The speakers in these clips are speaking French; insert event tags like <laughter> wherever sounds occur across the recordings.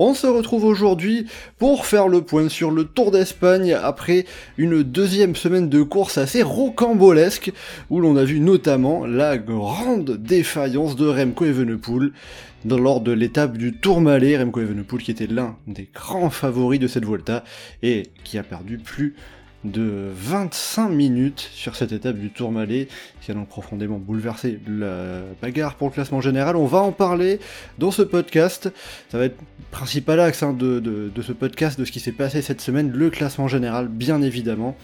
On se retrouve aujourd'hui pour faire le point sur le Tour d'Espagne après une deuxième semaine de course assez rocambolesque où l'on a vu notamment la grande défaillance de Remco Evenepoel lors de l'étape du Tourmalet. Remco Evenepoel qui était l'un des grands favoris de cette Volta et qui a perdu plus de 25 minutes sur cette étape du Tourmalet qui a donc profondément bouleversé la bagarre pour le classement général. On va en parler dans ce podcast. Ça va être le principal axe hein, de, de, de, ce podcast, de ce qui s'est passé cette semaine, le classement général, bien évidemment.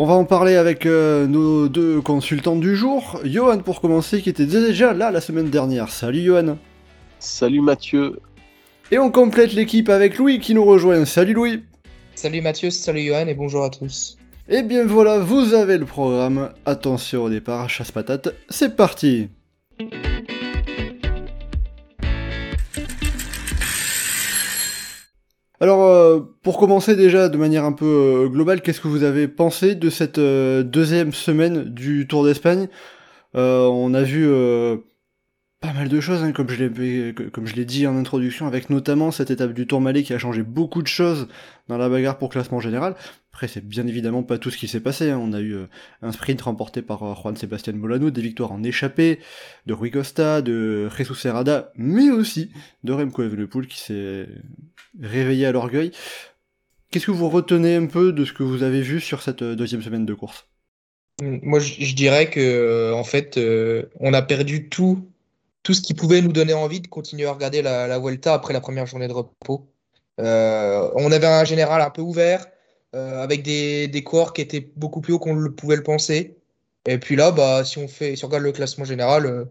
On va en parler avec euh, nos deux consultants du jour. Johan, pour commencer, qui était déjà là la semaine dernière. Salut Johan. Salut Mathieu. Et on complète l'équipe avec Louis qui nous rejoint. Salut Louis. Salut Mathieu, salut Johan et bonjour à tous. Et eh bien voilà, vous avez le programme. Attention au départ, chasse patate, c'est parti Alors, euh, pour commencer déjà de manière un peu euh, globale, qu'est-ce que vous avez pensé de cette euh, deuxième semaine du Tour d'Espagne? On a vu pas mal de choses, hein, comme je l'ai comme je l'ai dit en introduction, avec notamment cette étape du Tourmalet qui a changé beaucoup de choses dans la bagarre pour classement général. Après, c'est bien évidemment pas tout ce qui s'est passé. Hein. On a eu euh, un sprint remporté par euh, Juan Sebastian Molano, des victoires en échappée de Rui Costa, de Jesus Serrada, mais aussi de Remco Evenepoel qui s'est réveillé à l'orgueil. Qu'est-ce que vous retenez un peu de ce que vous avez vu sur cette euh, deuxième semaine de course? Moi, je dirais que en fait, on a perdu tout tout ce qui pouvait nous donner envie de continuer à regarder la, la Vuelta après la première journée de repos. Euh, on avait un général un peu ouvert, euh, avec des, des coureurs qui étaient beaucoup plus hauts qu'on le pouvait le penser. Et puis là, bah, si on fait, si on regarde le classement général, euh,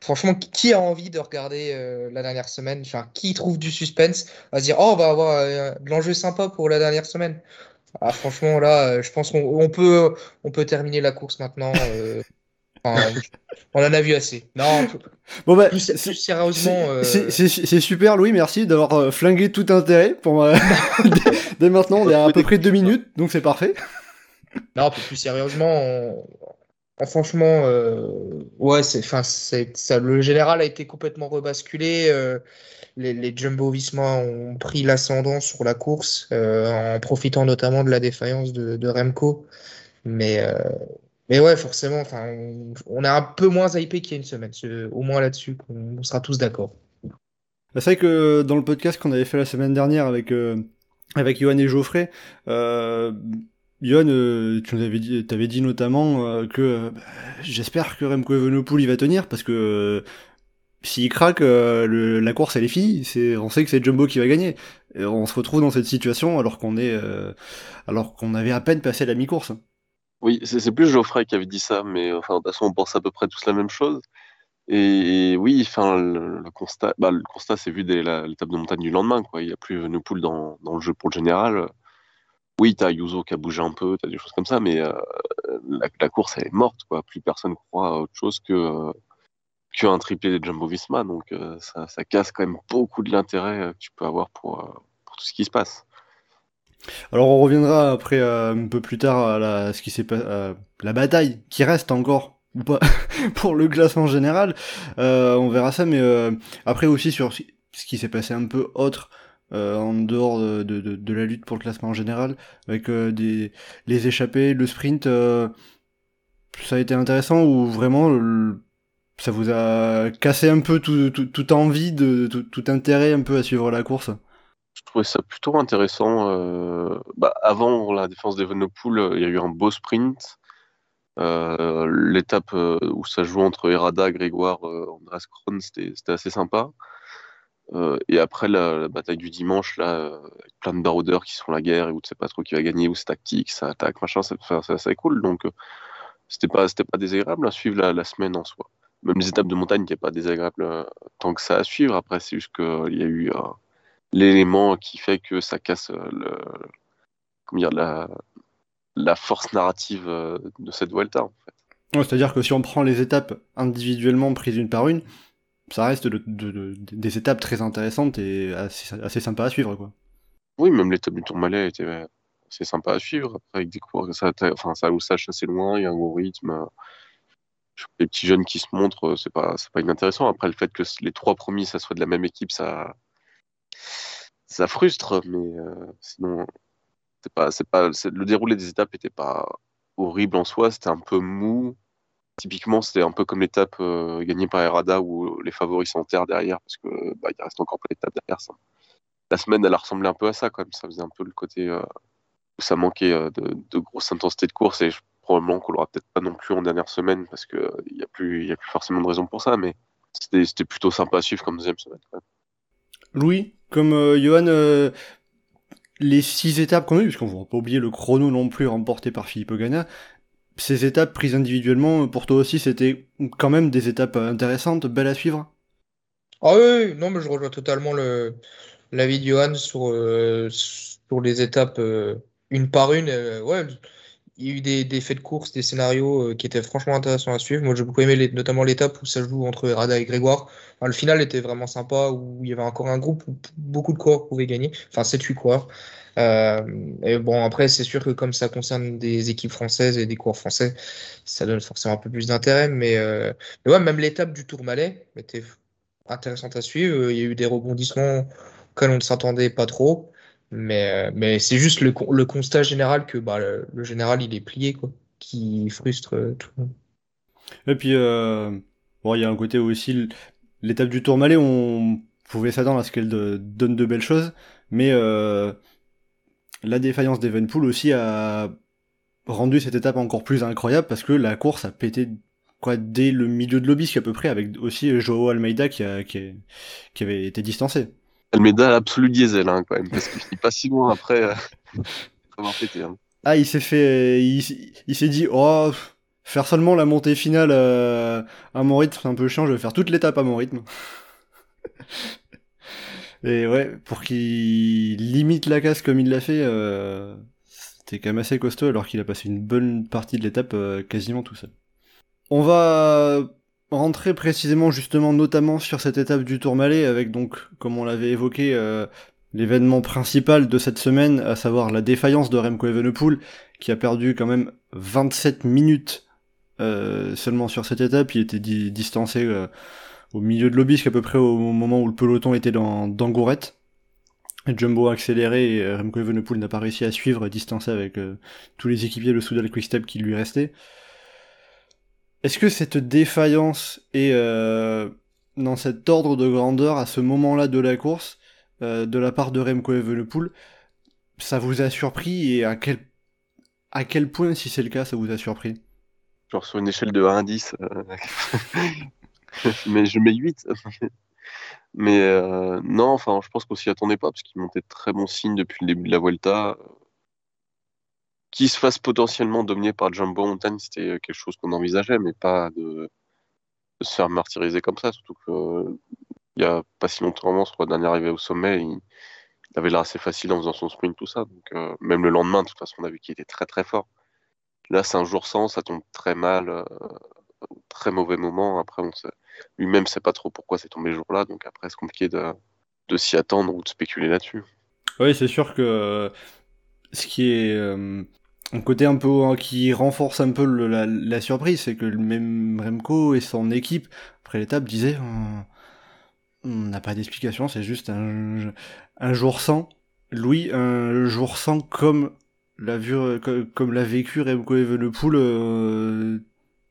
franchement, qui a envie de regarder la dernière semaine? Qui trouve du suspense à se dire, oh, on va avoir de l'enjeu sympa pour la dernière semaine? Ah, franchement, là, je pense qu'on on peut, on peut terminer la course maintenant. Enfin, on en a vu assez. Non, <laughs> bon bah, plus, plus sérieusement. Euh... C'est super, Louis, merci d'avoir euh, flingué tout intérêt. Pour, euh, <laughs> dès, maintenant, on est à, peu près deux minutes, donc c'est parfait. Non, plus sérieusement, on... franchement, ouais, c'est, enfin, c'est, ça, le général a été complètement rebasculé. Les, les Jumbo Visma ont pris l'ascendant sur la course, en profitant notamment de la défaillance de, de Remco. Mais mais ouais, forcément, enfin, on, est un peu moins hypé qu'il y a une semaine. Au moins là-dessus, on, sera tous d'accord. C'est vrai que dans le podcast qu'on avait fait la semaine dernière avec, euh, et Geoffrey, euh, euh, tu nous avais dit, avais dit notamment euh, que euh, j'espère que Remco Evenepoel va tenir parce que s'il craque, la course elle est finie. On sait que c'est Jumbo qui va gagner. On se retrouve dans cette situation alors qu'on est, alors qu'on avait à peine passé la mi-course. Oui, c'est plus Geoffrey qui avait dit ça, mais enfin, de toute façon, on pense à peu près tous la même chose. Et, oui, enfin, le, constat, bah, le constat s'est vu dès l'étape de montagne du lendemain. Quoi. Il n'y a plus Venepool dans, dans le jeu pour le général. Oui, tu as Yuzo qui a bougé un peu, tu as des choses comme ça, mais euh, la, course, elle est morte. Quoi. Plus personne croit à autre chose que euh, qu'un triplé des Jumbo Visma. Donc euh, ça, casse quand même beaucoup de l'intérêt que tu peux avoir pour tout ce qui se passe. Alors on reviendra après euh, un peu plus tard à la, ce qui s'est euh, la bataille qui reste encore ou pas <laughs> pour le classement général. Euh, on verra ça, mais euh, après aussi sur ce qui s'est passé un peu autre euh, en dehors de, de, la lutte pour le classement général avec des les échappées, le sprint. ça a été intéressant ou vraiment ça vous a cassé un peu tout, tout, tout envie de tout, tout intérêt un peu à suivre la course? Je trouvais ça plutôt intéressant. Euh, bah, avant la défense d'Evenepoel, euh, il y a eu un beau sprint. Euh, L'étape où ça joue entre Herada, Grégoire, Andreas Kron, c'était assez sympa. Et après la, bataille du dimanche, là, avec plein de baroudeurs qui sont la guerre et où tu sais pas trop qui va gagner, où c'est tactique, ça attaque, machin, c'est assez cool. Donc c'était pas, pas désagréable à suivre la, la, semaine en soi. Même les étapes de montagne qui n'est pas désagréable tant que ça à suivre. Après, c'est juste qu'il y a eu l'élément qui fait que ça casse le, comment dire, la, la force narrative de cette Vuelta en fait. C'est-à-dire que si on prend les étapes individuellement prises une par une, ça reste des étapes très intéressantes et assez, assez sympas à suivre. Quoi. Oui, même l'étape du Tourmalet était assez sympa à suivre. avec des cours, ça, enfin, ça sache assez loin, il y a un gros rythme. Les petits jeunes qui se montrent, c'est pas, pas inintéressant. Après, le fait que les trois premiers, ça soit de la même équipe, ça, ça frustre, mais euh, sinon, c'est pas, c'est pas, le déroulé des étapes n'était pas horrible en soi, c'était un peu mou. Typiquement, c'était un peu comme l'étape euh, gagnée par Errada où les favoris s'enterrent derrière parce que bah, il reste encore pas d'étape derrière. Ça. La semaine, elle a ressemblé un peu à ça quand même. Ça faisait un peu le côté euh, où ça manquait de, de, grosse intensité de course et probablement qu'on l'aura peut-être pas non plus en dernière semaine parce que il n'y a plus, il a plus forcément de raison pour ça. Mais c'était plutôt sympa à suivre comme deuxième semaine. Louis, comme euh, Johan, euh, les six étapes qu'on a eues, puisqu'on ne va pas oublier le chrono non plus remporté par Philippe Ogana, ces étapes prises individuellement, pour toi aussi, c'était quand même des étapes intéressantes, belles à suivre? Ah oui, non, mais je rejoins totalement le, l'avis de Johan sur, euh, sur les étapes une par une. ouais, il y a eu des, faits de course, des scénarios qui étaient franchement intéressants à suivre. Moi, j'ai beaucoup aimé notamment l'étape où ça joue entre Rada et Grégoire le final était vraiment sympa où il y avait encore un groupe où beaucoup de coureurs pouvaient gagner, enfin 7-8 coureurs. Euh, et bon, après, c'est sûr que comme ça concerne des équipes françaises et des coureurs français, ça donne forcément un peu plus d'intérêt. Mais, euh, ouais, même l'étape du Tourmalet était intéressante à suivre. Il y a eu des rebondissements auxquels on ne s'attendait pas trop. Mais, mais c'est juste le, le, constat général que bah, le, général, il est plié, quoi, qui frustre tout le monde. Et puis, euh, bon, il y a un côté aussi, l'étape du Tourmalet, on pouvait s'attendre à ce qu'elle donne de belles choses, mais euh, la défaillance d'Evenpool aussi a rendu cette étape encore plus incroyable parce que la course a pété quoi dès le milieu de l'obisque à peu près avec aussi Joao Almeida qui, a, qui, avait été distancé. Almeida l'absolu diesel hein, quand même parce qu'il n'est pas si loin après euh, <laughs> avoir pété. Hein. Ah il s'est fait il s'est dit oh Faire seulement la montée finale euh, à mon rythme, c'est un peu chiant, je vais faire toute l'étape à mon rythme. <laughs> Et ouais, pour qu'il limite la casse comme il l'a fait, euh, c'était quand même assez costaud alors qu'il a passé une bonne partie de l'étape euh, quasiment tout seul. On va rentrer précisément justement notamment sur cette étape du Tourmalet avec donc, comme on l'avait évoqué, l'événement principal de cette semaine, à savoir la défaillance de Remco Evenepoel, qui a perdu quand même 27 minutes euh, seulement sur cette étape, il était distancé euh, au milieu de l'obisque à peu près au moment où le peloton était dans, dans Gourette. Jumbo a accéléré et euh, Remco Evenepoel n'a pas réussi à suivre, distancé avec tous les équipiers de Soudal Quickstep qui lui restaient. Est-ce que cette défaillance est dans cet ordre de grandeur à ce moment-là de la course, de la part de Remco Evenepoel, ça vous a surpris et à quel, à quel point, si c'est le cas, ça vous a surpris? Genre sur une échelle de 1 à 10. Euh, <laughs> mais je mets 8. <laughs> mais euh, non, enfin, je pense qu'on s'y attendait pas, parce qu'il montait très bons signes depuis le début de la Vuelta. Qu'il se fasse potentiellement dominer par Jumbo Mountain, c'était quelque chose qu'on envisageait, mais pas de, se faire martyriser comme ça, surtout que il y a pas si longtemps, sur la dernière arrivée au sommet, il, avait l'air assez facile en faisant son sprint, tout ça. Donc, euh, même le lendemain, de toute façon, on a vu qu'il était très très fort. Là, c'est un jour sans, ça tombe très mal, euh, très mauvais moment. Après, lui-même sait pas trop pourquoi c'est tombé ce jour-là, donc après, c'est compliqué de, s'y attendre ou de spéculer là-dessus. Oui, c'est sûr que euh, ce qui est euh, un côté un peu hein, qui renforce un peu la, surprise, c'est que le même Remco et son équipe, après l'étape, disaient on n'a pas d'explication, c'est juste un, jour sans. Louis, un jour sans comme l'a euh, comme l'a vécu Remco Evenepoel euh,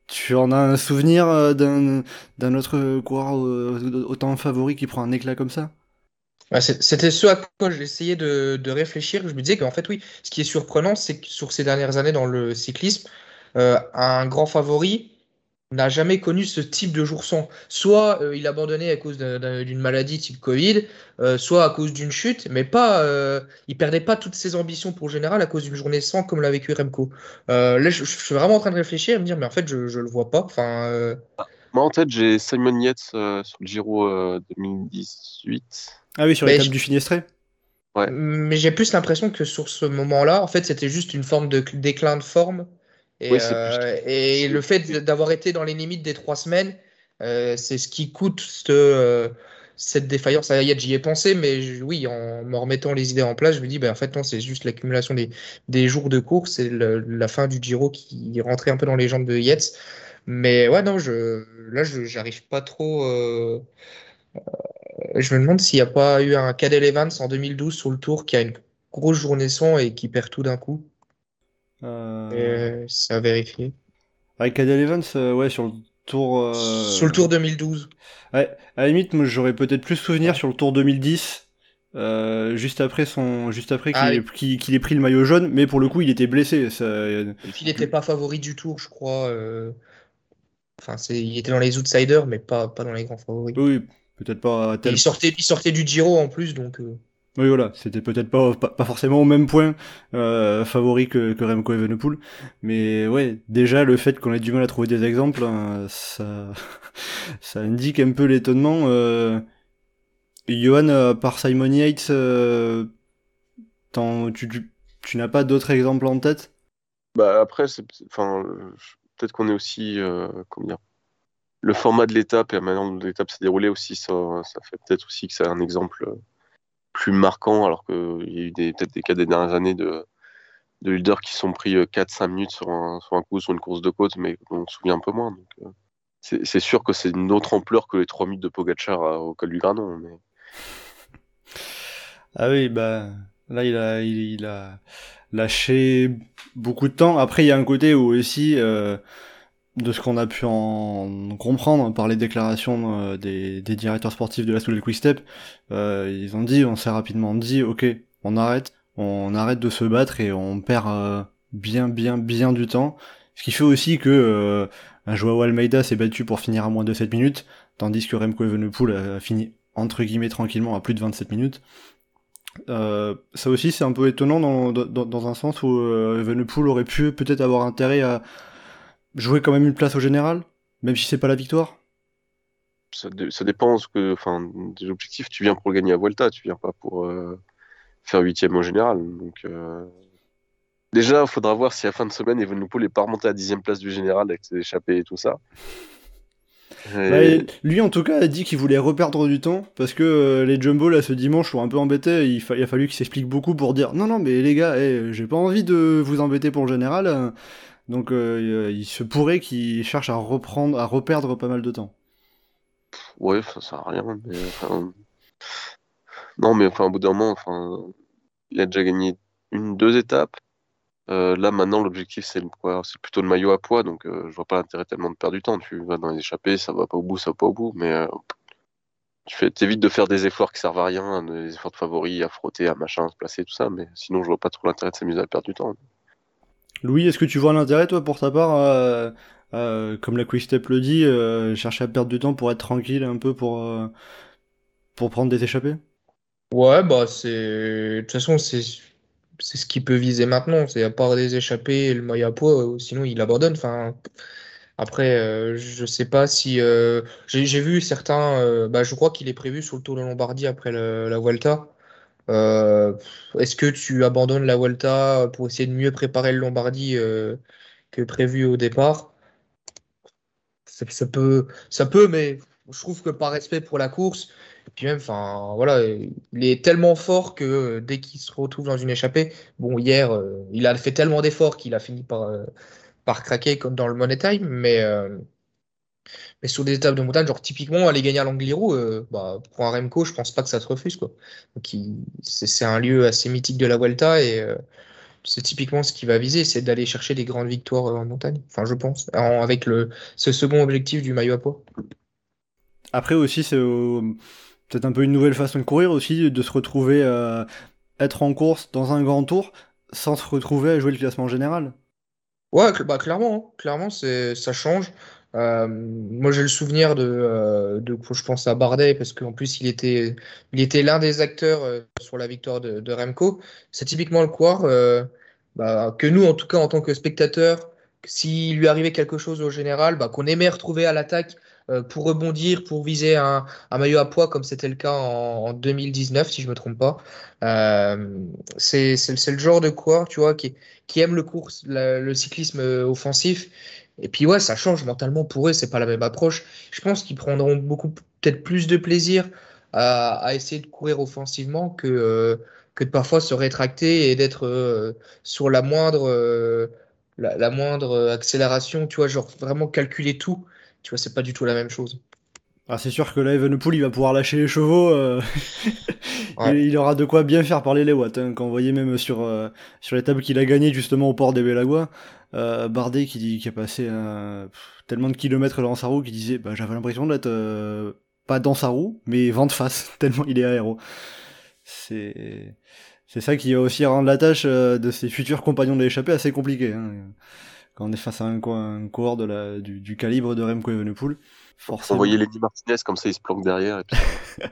tu en as un souvenir euh, d'un d'un autre coureur autant favori qui prend un éclat comme ça? C'était ce à quoi j'essayais de, réfléchir. Je me disais qu'en fait, oui, ce qui est surprenant, c'est que sur ces dernières années dans le cyclisme, un grand favori, n'a jamais connu ce type de jour sans. Soit euh, il abandonnait à cause d'une maladie type Covid, euh, soit à cause d'une chute, mais pas, euh, il perdait pas toutes ses ambitions pour général à cause d'une journée sans comme l'a vécu Remco. là, je, suis vraiment en train de réfléchir et me dire, mais en fait, je, je le vois pas. Moi, en tête, j'ai Simon Yates sur le Giro 2018. Ah oui, sur l'étape du Finestré. Ouais. Mais j'ai plus l'impression que sur ce moment-là, en fait, c'était juste une forme de déclin de forme. Et, Oui, euh, plus- et c'est- le fait d'avoir été dans les limites des trois semaines, euh, c'est ce qui coûte cette, euh, cette défaillance. Y est, j'y ai pensé, mais je- oui, en me remettant les idées en place, je me dis, ben, en fait, non, c'est juste l'accumulation des, des jours de course et le- la fin du Giro qui rentrait un peu dans les jambes de Yates. Mais ouais, non, je, là, je j'arrive pas trop. euh, je me demande s'il n'y a pas eu un Cadel Evans en 2012 sur le tour qui a une grosse journée sans et qui perd tout d'un coup. Euh, Euh, c'est à vérifier. Avec Cadel Evans, euh, ouais, sur le tour. euh, Sur le tour 2012. Ouais, à la limite, moi j'aurais peut-être plus souvenir sur le tour 2010, euh, juste après son, juste après qu'il Ah ait, oui. qu'il ait pris le maillot jaune, mais pour le coup il était blessé. Ça, Et puis, il n'était pas favori du tour, je crois. Enfin, c'est... il était dans les outsiders, mais pas, pas dans les grands favoris. oui, peut-être pas tel. il sortait, il sortait du Giro en plus, donc. euh, Oui, voilà, c'était peut-être pas, pas, pas forcément au même point euh, favori que, que Remco Evenepoel, mais ouais, déjà le fait qu'on ait du mal à trouver des exemples, hein, ça, <laughs> ça indique un peu l'étonnement. Euh... Johan, par Simon Yates, euh, tu, tu, tu n'as pas d'autres exemples en tête? Bah après, c'est, enfin, euh, peut-être qu'on est aussi, euh, comment dire, le format de l'étape et la manière dont l'étape s'est déroulée aussi, ça, fait peut-être aussi que c'est un exemple euh, plus marquant, alors qu'il y a eu peut-être des cas des dernières années de, de leaders qui sont pris 4-5 minutes sur un, sur un coup, sur une course de côte, mais on se souvient un peu moins. Euh, c'est, sûr que c'est une autre ampleur que les 3 minutes de Pogacar à- au col du Granon. Mais... Ah oui, bah là il a, il, a lâché beaucoup de temps. Après, il y a un côté où aussi, euh, de ce qu'on a pu en comprendre par les déclarations euh, des, directeurs sportifs de la Soudal Quick Step, euh, ils ont dit, on s'est rapidement dit, ok, on arrête, on arrête de se battre et on perd euh, bien, bien, bien du temps. Ce qui fait aussi que un Joao Almeida s'est battu pour finir à moins de 7 minutes, tandis que Remco Evenepoel a fini entre guillemets tranquillement à plus de 27 minutes. Ça aussi c'est un peu étonnant dans, un sens où euh, aurait pu peut-être avoir intérêt à jouer quand même une place au général, même si c'est pas la victoire? Ça, dé- ça dépend ce que, enfin, des objectifs. Tu viens pour gagner à Vuelta, tu viens pas pour euh, faire huitième au général. Donc, euh, déjà, il faudra voir si à la fin de semaine, Evenepoel n'est pas remonté à dixième place du général avec ses échappées et tout ça. Et- Bah, et lui en tout cas a dit qu'il voulait reperdre du temps parce que euh, les jumbo là ce dimanche sont un peu embêtés. Il, fa- il a fallu qu'il s'explique beaucoup pour dire non non mais les gars, eh, j'ai pas envie de vous embêter pour le général. Donc euh, il se pourrait qu'il cherche à reprendre, à reperdre pas mal de temps. Ouais, ça sert à rien. Mais, enfin, Non, mais enfin, au bout d'un moment, enfin, il a déjà gagné une, deux étapes. Euh, là, maintenant, l'objectif, c'est? C'est plutôt le maillot à poids. Donc, euh, je vois pas l'intérêt tellement de perdre du temps. Tu vas dans les échappées, ça va pas au bout, ça va pas au bout. Mais euh, tu fais, t'évites de faire des efforts qui servent à rien, des efforts de favoris, à frotter, à machin, à se placer, tout ça. Mais sinon, je vois pas trop l'intérêt de s'amuser à perdre du temps. Louis, est-ce que tu vois l'intérêt toi pour ta part, euh, euh, comme la Quick Step le dit, euh, chercher à perdre du temps pour être tranquille un peu pour prendre des échappées? Ouais, bah, c'est. De toute façon, c'est. Ce qu'il peut viser maintenant. C'est à part des échappées le maillot à poids, sinon il abandonne. Enfin, après, je sais pas si. J'ai vu certains. bah, je crois qu'il est prévu sur le Tour de Lombardie après la Vuelta. Euh, est-ce que tu abandonnes la Vuelta pour essayer de mieux préparer le Lombardie euh, que prévu au départ? Ça, peut, ça peut, mais je trouve que par respect pour la course, et puis même, enfin, voilà, il est tellement fort que euh, dès qu'il se retrouve dans une échappée, bon, hier, il a fait tellement d'efforts qu'il a fini par, par craquer comme dans le Money Time, mais, mais sur des étapes de montagne, genre typiquement aller gagner à l'Angliru, euh, bah, pour un Remco, je pense pas que ça se refuse, quoi. Donc, c'est un lieu assez mythique de la Vuelta et euh, c'est typiquement ce qu'il va viser, c'est d'aller chercher des grandes victoires euh, en montagne. Enfin, je pense, en- avec le, ce second objectif du maillot à poids. Après aussi, c'est euh, peut-être un peu une nouvelle façon de courir aussi, de se retrouver à être en course dans un grand tour sans se retrouver à jouer le classement général. Ouais, bah, clairement, hein. Clairement, c'est, ça change. Euh, moi, j'ai le souvenir de, euh, je pense à Bardet, parce qu'en plus, il était, il était l'un des acteurs euh, sur la victoire de, Remco. C'est typiquement le coureur bah, que nous, en tout cas, en tant que spectateurs, s'il lui arrivait quelque chose au général, bah, qu'on aimait retrouver à l'attaque pour rebondir, pour viser un, maillot à poids comme c'était le cas en, en, 2019, si je me trompe pas. C'est le genre de coureur, tu vois, qui, aime le cyclisme offensif. Et puis ouais, ça change mentalement pour eux, c'est pas la même approche. Je pense qu'ils prendront beaucoup peut-être plus de plaisir à, essayer de courir offensivement que, euh, que de parfois se rétracter et d'être euh, sur la moindre, euh, la, la, moindre accélération, tu vois, genre vraiment calculer tout. Tu vois, c'est pas du tout la même chose. Ah, c'est sûr que là, Evenepoel, il va pouvoir lâcher les chevaux. Euh... <laughs> ouais. il, aura de quoi bien faire parler les watts. Hein, quand on voyait même sur, euh, sur l'étape qu'il a gagné justement au port des Belagua, euh, Bardet qui, qui a passé pff, tellement de kilomètres dans sa roue qu'il disait bah, j'avais l'impression d'être euh, pas dans sa roue, mais vent de face, <laughs> tellement il est aéro. C'est. C'est ça qui va aussi rendre la tâche euh, de ses futurs compagnons de l'échappée assez compliquée. Hein. Quand on est face à un, un coureur de la, du, du calibre de Remco Evenepoel. Forcément. Voyait Lady Martinez comme ça, il se planque derrière. Et puis... <laughs>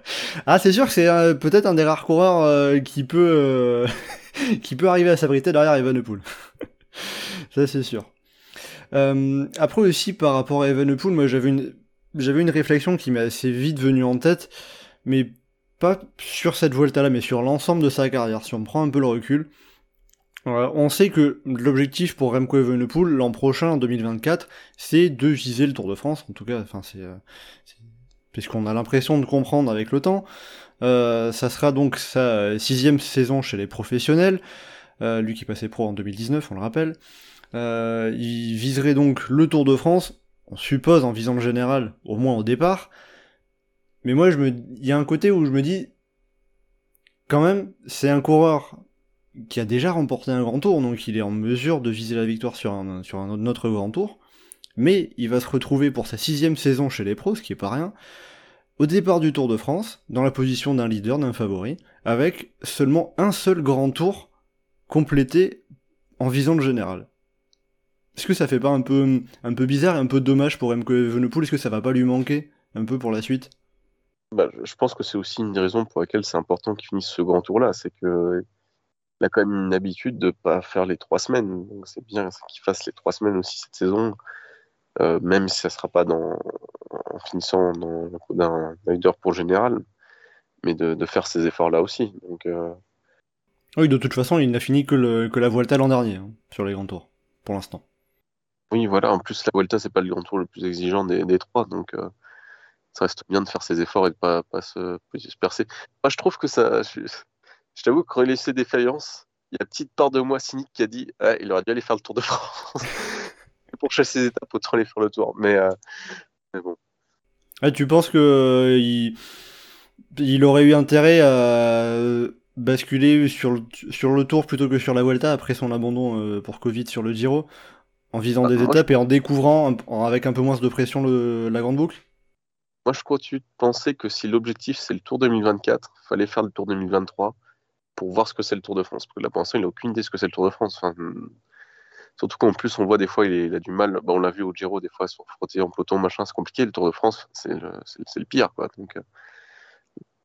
ah, c'est sûr que c'est euh, peut-être un des rares coureurs euh, qui peut euh, <laughs> qui peut arriver à s'abriter derrière Evenepoel. <laughs> ça, c'est sûr. Après aussi, par rapport à Evenepoel, moi j'avais une j'avais une réflexion qui m'est assez vite venue en tête, mais pas sur cette Vuelta-là, mais sur l'ensemble de sa carrière. Si on prend un peu le recul, on sait que l'objectif pour Remco Evenepoel l'an prochain, en 2024, c'est de viser le Tour de France. En tout cas, enfin c'est, euh, puisqu'on a l'impression de comprendre avec le temps. Euh, ça sera donc sa sixième saison chez les professionnels. Euh, lui qui passait pro en 2019, on le rappelle. Euh, il viserait donc le Tour de France. On suppose en visant le général, au moins au départ. Mais moi, je me, il y a un côté où je me dis, quand même, c'est un coureur qui a déjà remporté un grand tour, donc il est en mesure de viser la victoire sur un, sur un autre grand tour. Mais il va se retrouver pour sa sixième saison chez les pros, ce qui est pas rien, au départ du Tour de France, dans la position d'un leader, d'un favori, avec seulement un seul grand tour complété en visant le général. Est-ce que ça fait pas un peu, un peu bizarre et un peu dommage pour Remco Evenepoel? Est-ce que ça va pas lui manquer un peu pour la suite? Bah, Je pense que c'est aussi une des raisons pour laquelle c'est important qu'il finisse ce grand tour-là, c'est que il a quand même une habitude de pas faire les trois semaines. Donc c'est bien qu'il fasse les trois semaines aussi cette saison, euh, même si ça sera pas dans, en finissant dans le coup d'un leader pour général, mais de, de faire ces efforts-là aussi. Donc, euh... Oui, de toute façon, il n'a fini que, le, que la Vuelta l'an dernier, hein, sur les grands tours, pour l'instant. Oui, voilà, en plus, la Vuelta, c'est pas le grand tour le plus exigeant des, des trois, donc euh, ça reste bien de faire ses efforts et de pas, pas, se, se disperser. Moi, je trouve que ça. Je, je t'avoue que quand il laissé défaillance, il y a une petite part de moi cynique qui a dit ah, il aurait dû aller faire le Tour de France. <laughs> pour chasser ses étapes, autant aller faire le tour. Mais, euh, mais bon. Ah, tu penses que euh, il, il, aurait eu intérêt à basculer sur le, sur le tour plutôt que sur la Vuelta après son abandon euh, pour Covid sur le Giro, en visant ah, des étapes je... et en découvrant en, avec un peu moins de pression le, la grande boucle? Moi, je continue de penser que si l'objectif c'est le Tour 2024, il fallait faire le Tour 2023 pour voir ce que c'est le Tour de France. Parce que là, pour l'instant, il n'a aucune idée de ce que c'est le Tour de France. Enfin, surtout qu'en plus, on voit des fois, il, est, il a du mal. Bah, on l'a vu au Giro, des fois, se frotter en peloton, machin, c'est compliqué. Le Tour de France, c'est le, le, pire, quoi. Donc, euh,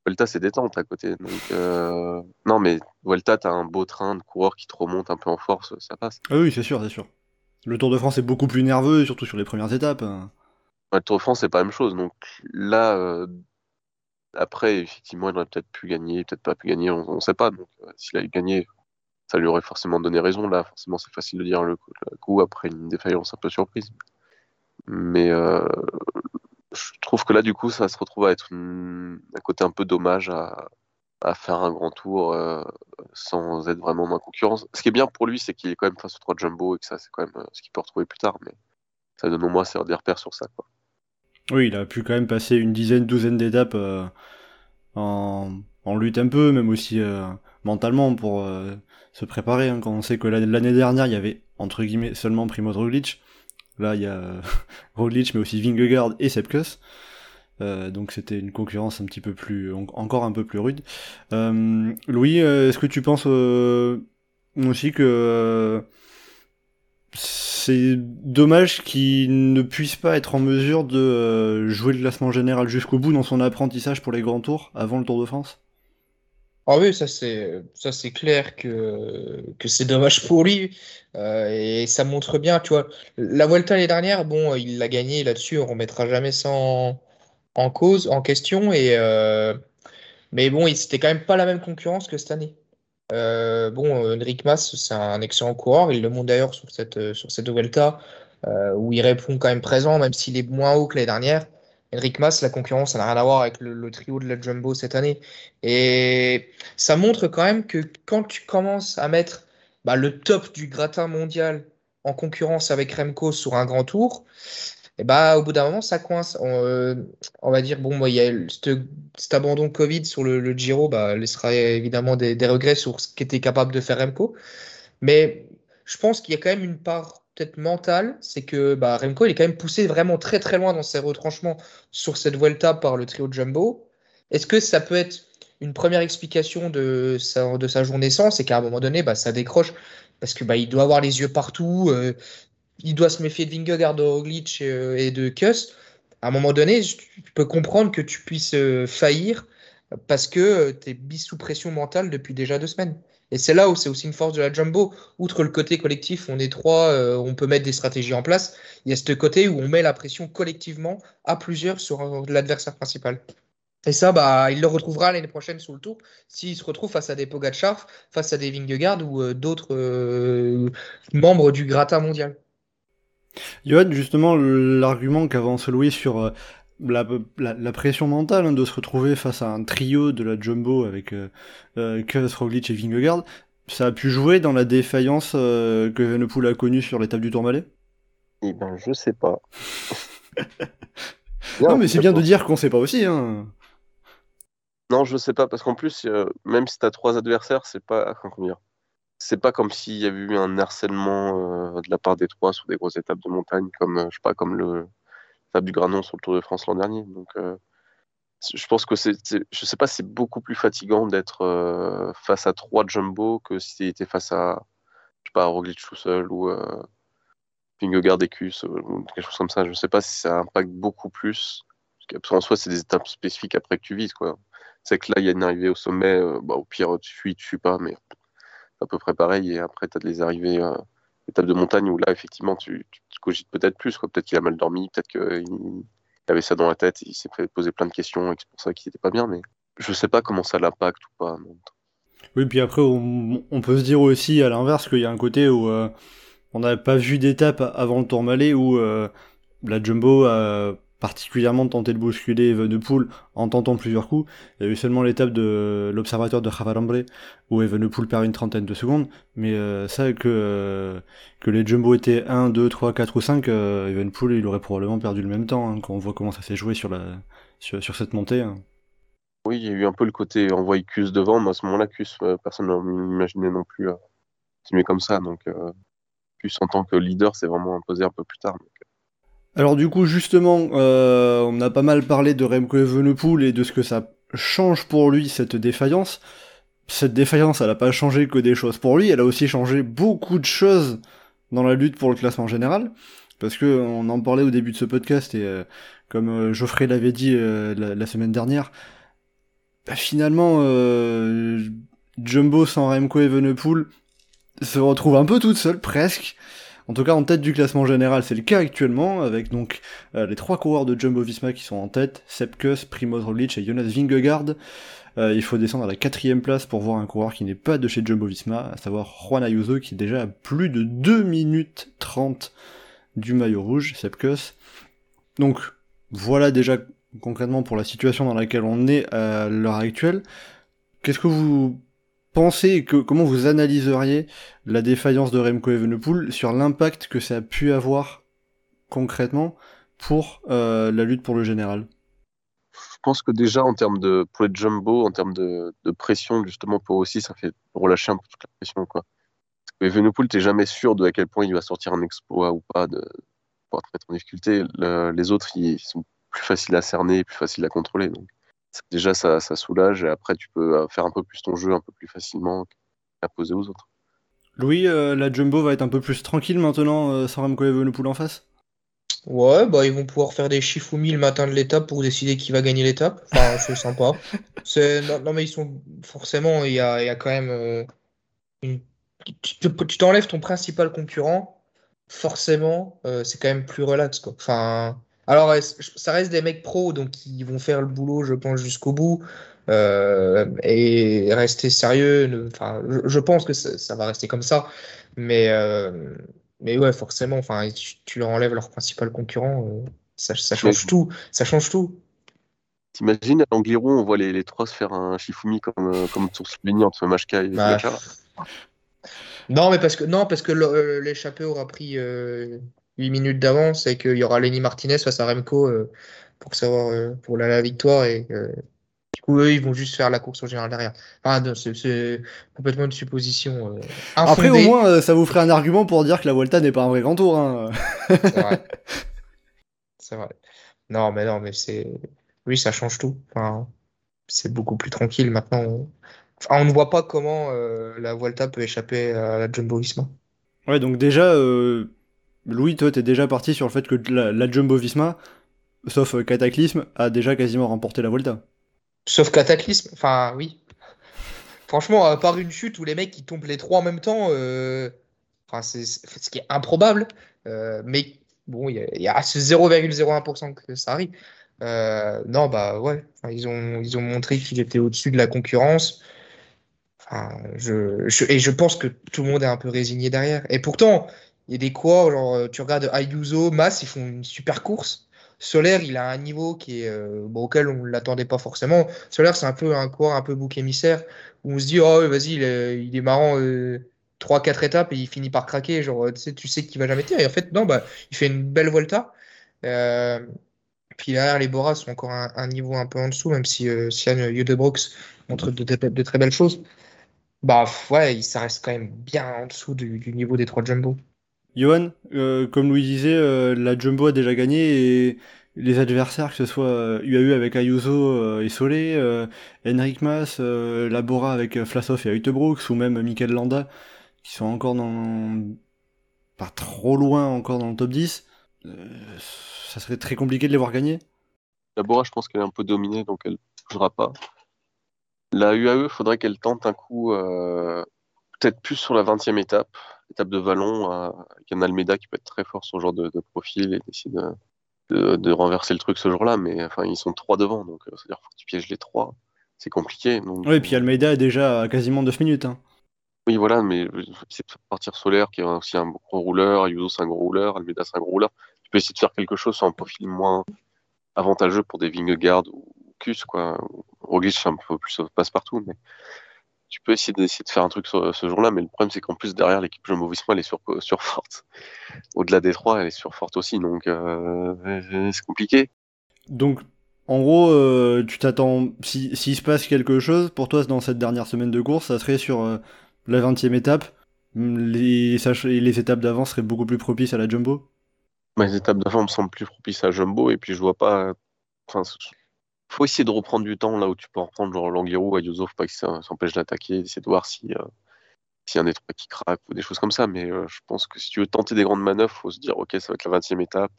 Vuelta, c'est détente à côté. Donc, euh, non, mais Vuelta, t'as un beau train de coureurs qui te remontent un peu en force, ça passe. Ah oui, c'est sûr, c'est sûr. Le Tour de France est beaucoup plus nerveux, surtout sur les premières étapes. Ouais, le Tour de France, c'est pas la même chose. Donc là, euh, après, effectivement, il aurait peut-être pu gagner, peut-être pas pu gagner, on ne sait pas. Donc, euh, s'il a gagné, ça lui aurait forcément donné raison. Là, forcément, c'est facile de dire le, coup après une défaillance un peu surprise. Mais euh, je trouve que là, du coup, ça se retrouve à être une, un côté un peu dommage à, à faire un grand tour euh, sans être vraiment dans la concurrence. Ce qui est bien pour lui, c'est qu'il est quand même face aux trois jumbo et que ça, c'est quand même euh, ce qu'il peut retrouver plus tard. Mais ça donne au moins des repères sur ça. Quoi. Oui, il a pu quand même passer une dizaine, douzaine d'étapes euh, en, lutte un peu, même aussi euh, mentalement pour euh, se préparer. Hein, quand on sait que l'année dernière, il y avait entre guillemets seulement Primoz Roglic. Là, il y a <laughs> Roglic, mais aussi Vingegaard et Sepkus. donc c'était une concurrence un petit peu plus, encore un peu plus rude. Louis, est-ce que tu penses aussi que c'est dommage qu'il ne puisse pas être en mesure de euh, jouer le classement général jusqu'au bout dans son apprentissage pour les grands tours avant le Tour de France. Ah oui, ça c'est ça c'est clair que, que c'est dommage pour lui. Euh, et ça montre bien, tu vois, la Vuelta l'année dernière, bon, il l'a gagné là-dessus, on remettra jamais ça en, cause, en question. Et euh, mais bon, c'était quand même pas la même concurrence que cette année. Euh, bon, Enric Mas, c'est un excellent coureur, il le montre d'ailleurs sur cette euh, sur cette Vuelta euh, où il répond quand même présent, même s'il est moins haut que l'année dernière. Enric Mas, la concurrence, ça n'a rien à voir avec le, le trio de la Jumbo cette année. Et ça montre quand même que quand tu commences à mettre bah, le top du gratin mondial en concurrence avec Remco sur un grand tour, et bah, au bout d'un moment, ça coince. On, euh, va dire, bon, il y a cet abandon Covid sur le, le Giro, bah, laissera évidemment des, regrets sur ce qu'était capable de faire Remco. Mais je pense qu'il y a quand même une part peut-être mentale, c'est que bah, Remco, il est quand même poussé vraiment très très loin dans ses retranchements sur cette Vuelta par le trio Jumbo. Est-ce que ça peut être une première explication de sa, de sa journée sans, c'est qu'à un moment donné, bah, ça décroche parce que bah, il doit avoir les yeux partout, euh, il doit se méfier de Vingegaard, de Roglic euh, et de Kuss. À un moment donné, je peux comprendre que tu puisses euh, faillir parce que tu es mis sous pression mentale depuis déjà deux semaines. Et c'est là où c'est aussi une force de la Jumbo. Outre le côté collectif, on est trois, euh, on peut mettre des stratégies en place. Il y a ce côté où on met la pression collectivement à plusieurs sur euh, l'adversaire principal. Et ça, bah, il le retrouvera l'année prochaine sur le tour s'il se retrouve face à des Pogacar, face à des Vingegaard ou euh, d'autres euh, membres du gratin mondial. Johan, justement, l'argument qu'avance Louis sur euh, la, la, la pression mentale hein, de se retrouver face à un trio de la Jumbo avec euh, euh, Roglic et Vingegaard, ça a pu jouer dans la défaillance euh, que Evenepoel a connue sur l'étape du Tourmalet Eh ben, je sais pas. <laughs> Non, mais c'est bien de dire qu'on sait pas aussi. Hein. Non, je sais pas, parce qu'en plus, euh, même si t'as trois adversaires, c'est pas. comment dire C'est pas comme s'il y avait eu un harcèlement euh, de la part des trois sur des grosses étapes de montagne, comme, euh, je sais pas, comme le l'étape du Granon sur le Tour de France l'an dernier. Donc, euh, je pense que c'est. Je sais pas, c'est beaucoup plus fatigant d'être face à trois jumbo que si t'étais face à, je sais pas, Roglic tout seul ou euh, Vingegaard ou quelque chose comme ça. Je sais pas si ça impacte beaucoup plus. Parce qu'en soi, c'est des étapes spécifiques après que tu vises, quoi. C'est que là, il y a une arrivée au sommet, bah, au pire, tu fuis, tu fuis pas, mais à peu près pareil. Et après, tu as des arrivées, euh, étapes de montagne où là, effectivement, tu, cogites peut-être plus. quoi. Peut-être qu'il a mal dormi, peut-être qu'il il avait ça dans la tête, il s'est poser plein de questions et c'est pour ça qu'il n'était pas bien, mais je sais pas comment ça l'impacte ou pas. Oui, puis après, on, peut se dire aussi à l'inverse qu'il y a un côté où euh, on n'avait pas vu d'étape avant le Tourmalet où euh, la Jumbo a particulièrement tenté de bousculer Evenepoel en tentant plusieurs coups. Il y a eu seulement l'étape de l'observateur de Javalambre où Evenepoel perd une trentaine de secondes, mais euh, ça que, euh, que les Jumbo étaient 1, 2, 3, 4 ou 5, euh, Evenepoel il aurait probablement perdu le même temps hein, quand on voit comment ça s'est joué sur, cette montée. hein. Oui, il y a eu un peu le côté envoyer Cus devant, mais à ce moment-là, Cus, personne ne l'imaginait non plus euh, continuer comme ça. Donc, Cus en tant que leader, c'est vraiment imposé un peu plus tard. Alors du coup justement, euh, on a pas mal parlé de Remco Evenepoel et de ce que ça change pour lui cette défaillance. Cette défaillance, elle a pas changé que des choses pour lui, elle a aussi changé beaucoup de choses dans la lutte pour le classement général. Parce que on en parlait au début de ce podcast et euh, comme euh, Geoffrey l'avait dit euh, la, semaine dernière, bah, finalement Jumbo sans Remco Evenepoel se retrouve un peu toute seule presque. En tout cas, en tête du classement général, c'est le cas actuellement, avec donc euh, les trois coureurs de Jumbo Visma qui sont en tête, Sepkus, Primoz Roglic et Jonas Vingegaard. Euh, il faut descendre à la quatrième place pour voir un coureur qui n'est pas de chez Jumbo Visma, à savoir Juan Ayuso, qui est déjà à plus de 2 minutes 30 du maillot rouge, Sepkus. Donc, voilà déjà concrètement pour la situation dans laquelle on est à l'heure actuelle. Qu'est-ce que vous pensez, que, comment vous analyseriez la défaillance de Remco Evenepoel sur l'impact que ça a pu avoir concrètement pour euh, la lutte pour le général? Je pense que déjà, en termes de, pour les jumbo, en termes de, pression, justement, pour aussi, ça fait relâcher un peu toute la pression, quoi. Parce que t'es jamais sûr de à quel point il va sortir un exploit ou pas, de pouvoir te mettre en difficulté. Le- les autres, ils sont plus faciles à cerner, plus faciles à contrôler. Déjà, ça, ça soulage, et après, tu peux euh, faire un peu plus ton jeu, un peu plus facilement, à poser aux autres. Louis, euh, la Jumbo va être un peu plus tranquille maintenant euh, sans Remco Evenepoel en face? Ouais, bah ils vont pouvoir faire des Shifumi le matin de l'étape pour décider qui va gagner l'étape. Enfin, <laughs> c'est sympa. Non, non, mais ils sont forcément, il y a, il y a quand même euh, une... Tu te- tu t'enlèves ton principal concurrent, forcément, euh, c'est quand même plus relax, quoi. Enfin, alors ça reste des mecs pros, donc ils vont faire le boulot, je pense, jusqu'au bout. euh, et rester sérieux. ne- je, je pense que ça, ça va rester comme ça. Mais, euh, mais ouais, forcément, enfin, tu, tu leur enlèves leur principal concurrent, euh, ça, ça change tout. Ça change tout. T'imagines à l'Angliru, on voit les, les trois se faire un Shifumi comme, comme sur Slovenie entre Mashka et Bah. Non, mais parce que, non, parce que l'échappée aura pris 8 minutes d'avance et qu'il y aura Lenny Martinez face à Remco euh, pour savoir euh, pour la, la victoire et euh, du coup eux ils vont juste faire la course au général derrière. Ah non, c'est c'est complètement une supposition euh, Après, au moins, euh, ça vous ferait un argument pour dire que la Volta n'est pas un vrai grand tour. hein. C'est vrai. <laughs> C'est vrai. Non, mais non, mais c'est. Oui, ça change tout. Enfin, c'est beaucoup plus tranquille maintenant. On... Enfin, on ne voit pas comment euh, la Vuelta peut échapper à la Jumbo-Visma. Ouais, donc déjà, euh, Louis, toi, t'es déjà parti sur le fait que la, Jumbo Visma, sauf euh, Cataclysme, a déjà quasiment remporté la Volta. Sauf Cataclysme. Enfin, oui. Franchement, à part une chute où les mecs ils tombent les trois en même temps, euh, enfin, c'est ce qui est improbable. Euh, mais bon, il y y a ce 0,01% que ça arrive. Non, bah ouais. Ils ont, ils ont montré qu'ils étaient au-dessus de la concurrence. Et je pense que tout le monde est un peu résigné derrière. Et pourtant, il y a des quoi, genre, euh, tu regardes Ayuso, Mas, ils font une super course. Solaire, il a un niveau qui est, euh, auquel on ne l'attendait pas forcément. Solaire, c'est un peu un coureur un peu bouc émissaire où on se dit, oh, vas-y, il est, marrant, euh, 3-4 étapes et il finit par craquer. Genre, tu sais, tu sais qu'il va jamais tenir. Et en fait, non, bah, il fait une belle Volta. Euh, puis derrière, les Bora sont encore un, un niveau un peu en dessous, même si euh, Sian Judebrox montre de, très belles choses. Bah ouais, ça reste quand même bien en dessous du, du niveau des trois Jumbo. Johan, euh, comme Louis disait, euh, la Jumbo a déjà gagné et les adversaires, que ce soit euh, UAE avec Ayuso euh, et Solé, euh, Henrik Mas, euh, Labora avec euh, Flasov et Utebrooks, ou même Mikel Landa, qui sont encore dans... pas trop loin encore dans le top 10, euh, ça serait très compliqué de les voir gagner. La Bora, je pense qu'elle est un peu dominée, donc elle ne bougera pas. La UAE, faudrait qu'elle tente un coup, euh, peut-être plus sur la 20e étape, étape de Vallon, euh, avec un Almeida qui peut être très fort sur ce genre de, de profil et d'essayer de, renverser le truc ce jour-là. Mais enfin, ils sont trois devant, donc euh, c'est-à-dire qu'il faut que tu pièges les trois. C'est compliqué. Donc, Ouais, et puis Almeida est déjà à quasiment 9 minutes. Hein. Oui, voilà, mais c'est partir solaire qui est aussi un gros rouleur, Ayuso c'est un gros rouleur, Almeida c'est un gros rouleur. Tu peux essayer de faire quelque chose sur un profil moins avantageux pour des Vingegaard ou Kus, quoi. Roglic c'est un peu plus passe-partout, mais tu peux essayer d'essayer de faire un truc sur- ce jour-là, mais le problème c'est qu'en plus derrière l'équipe Jumbo-Visma elle est sur, surforte. Au-delà des trois, elle est surforte aussi, donc euh, c'est compliqué. Donc, en gros, euh, tu t'attends. Si- S'il se passe quelque chose, pour toi, dans cette dernière semaine de course, ça serait sur euh, la 20 e étape. Les, sach- les étapes d'avant seraient beaucoup plus propices à la jumbo. Bah, les étapes d'avant me semblent plus propices à Jumbo, et puis je vois pas. Enfin, faut essayer de reprendre du temps là où tu peux en reprendre, genre Languiro, Ayuso, faut pas qu'ils s'en- s'empêchent d'attaquer, essayer de voir si. euh, s'il y a un des trois qui craque ou des choses comme ça, mais euh, je pense que si tu veux tenter des grandes manœuvres, faut se dire ok, ça va être la 20 e étape.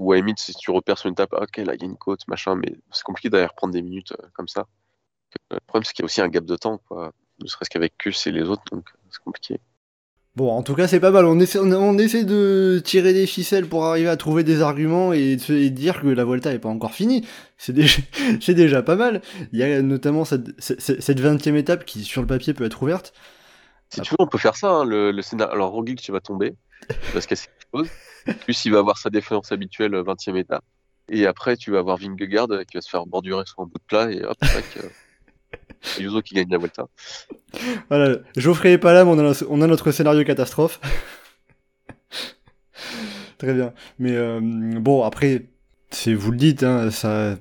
Ou à limite, si tu repères sur une étape, ok, là il y a une côte, machin, mais c'est compliqué d'aller reprendre des minutes euh, comme ça. Le problème, c'est qu'il y a aussi un gap de temps, quoi. Ne serait-ce qu'avec Kus et les autres, donc c'est compliqué. Bon, en tout cas, c'est pas mal. On essaie, de tirer des ficelles pour arriver à trouver des arguments et, dire que la Volta est pas encore finie. <laughs> C'est déjà, pas mal. Il y a notamment cette, cette, cette 20 e étape qui, sur le papier, peut être ouverte. Si tu veux, on peut faire ça. hein, le. Alors, Roglic, tu vas tomber. Il va se casser quelque chose. Plus, il va avoir sa défense habituelle, 20 e étape. Et après, tu vas avoir Vingegaard euh, qui va se faire bordurer sur un bout de plat. Et hop, tac, Ayuso qui gagne la Vuelta. Voilà, Geoffrey est pas là, mais on a, on a notre scénario catastrophe. <laughs> Très bien. Mais euh, bon, après, c'est vous le dites, hein, ça,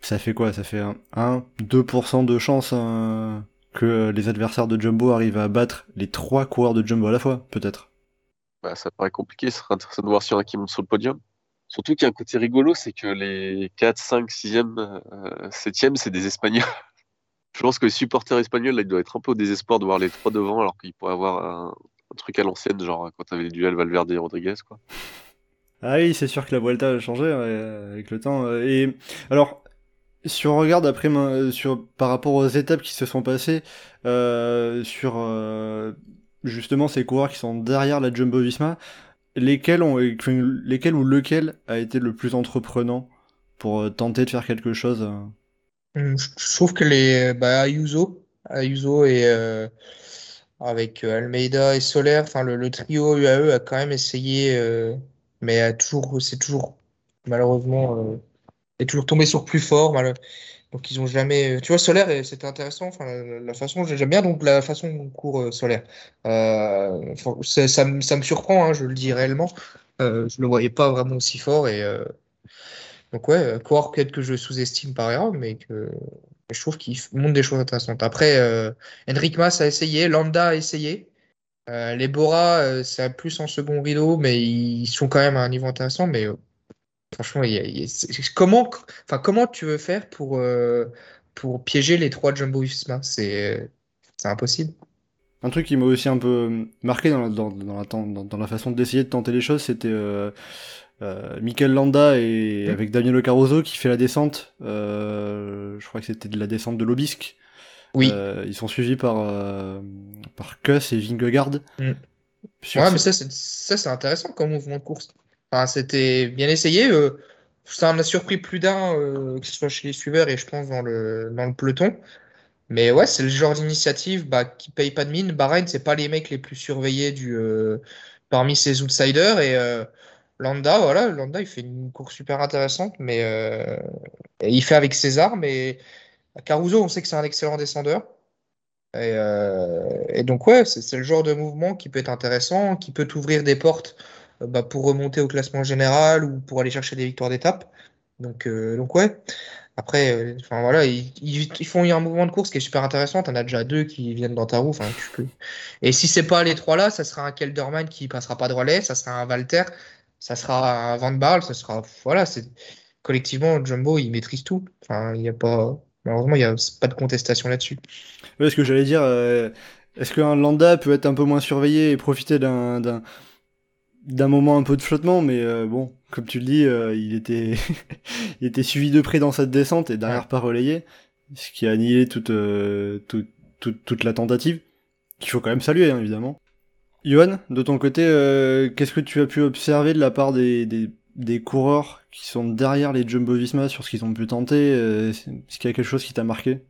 ça fait quoi? Ça fait 1, 2% de chance hein, que les adversaires de Jumbo arrivent à battre les trois coureurs de Jumbo à la fois, peut-être. Bah, ça paraît compliqué. Ce sera intéressant de voir s'il y en a qui montent sur le podium. Surtout qu'il y a un côté rigolo, c'est que les 4, 5, 6e, euh, 7e, c'est des Espagnols. Je pense que les supporters espagnols, là, ils doivent être un peu au désespoir de voir les trois devant, alors qu'ils pourraient avoir un, truc à l'ancienne, genre quand t'avais les duels Valverde et Rodriguez, quoi. Ah oui, c'est sûr que la Vuelta a changé avec le temps. Et alors, si on regarde après sur, par rapport aux étapes qui se sont passées, euh, sur euh, justement ces coureurs qui sont derrière la Jumbo Visma, lesquels, ont, lesquels ou lequel a été le plus entreprenant pour euh, tenter de faire quelque chose Je trouve que les bah, Ayuso, Ayuso et avec Almeida et Soler, enfin le, trio UAE a quand même essayé, mais toujours, c'est toujours malheureusement est toujours tombé sur plus fort. Donc ils ont jamais. Tu vois, Solaire, c'était intéressant. La façon, j'aime bien donc la façon dont court euh. Euh, ça, me, surprend, hein, je le dis réellement. Euh, je le voyais pas vraiment aussi fort et euh, donc ouais, encore peut-être que je sous-estime par erreur, mais que je trouve qu'il montre des choses intéressantes. Après, Henrik Mas a essayé, Landa a essayé. les Bora, c'est plus en second rideau, mais ils sont quand même à un niveau intéressant. Mais Franchement, comment, comment tu veux faire pour, euh, pour piéger les trois Jumbo Visma? C'est impossible. Un truc qui m'a aussi un peu marqué dans la, dans, dans la, dans, la façon d'essayer de tenter les choses, c'était euh, euh, Mikel Landa et mmh. avec Daniel Caruso qui fait la descente. je crois que c'était de la descente de l'Obisque. Oui. ils sont suivis par, par Kuss et Vingegaard. Mmh. Ouais, mais ça, c'est intéressant comme mouvement de course c'était bien essayé. Euh, ça en a surpris plus d'un, euh, que ce soit chez les suiveurs et je pense dans le, dans le peloton. Mais ouais, c'est le genre d'initiative bah, qui paye pas de mine. Bahreïn, c'est pas les mecs les plus surveillés du, euh, parmi ces outsiders. Et Landa, voilà, Landa, il fait une course super intéressante, mais il fait avec ses armes. Caruso, on sait que c'est un excellent descendeur. Et, et donc, ouais, c'est le genre de mouvement qui peut être intéressant, qui peut t'ouvrir des portes euh, bah, pour remonter au classement général ou pour aller chercher des victoires d'étape. Donc, euh, donc ouais. Après, euh, enfin voilà, ils, font un mouvement de course qui est super intéressant. On a déjà deux qui viennent dans ta roue. Et si c'est pas les trois là, ça sera un Kelderman qui passera pas de relais, ça sera un Walter, ça sera un Van Barl, ça sera voilà, c'est collectivement Jumbo, il maîtrise tout. Enfin, il y a pas malheureusement, il y a pas de contestation là-dessus. Ouais, ce que j'allais dire, est-ce qu'un Landa peut être un peu moins surveillé et profiter d'un d'un moment un peu de flottement, mais euh, bon, comme tu le dis, euh, il, était <laughs> il était suivi de près dans cette descente et derrière pas relayé, ce qui a annihilé toute, euh, toute, toute, la tentative, qu'il faut quand même saluer, hein, évidemment. Johan, de ton côté, qu'est-ce que tu as pu observer de la part des, des, des coureurs qui sont derrière les Jumbo Visma sur ce qu'ils ont pu tenter Est-ce qu'il y a quelque chose qui t'a marqué?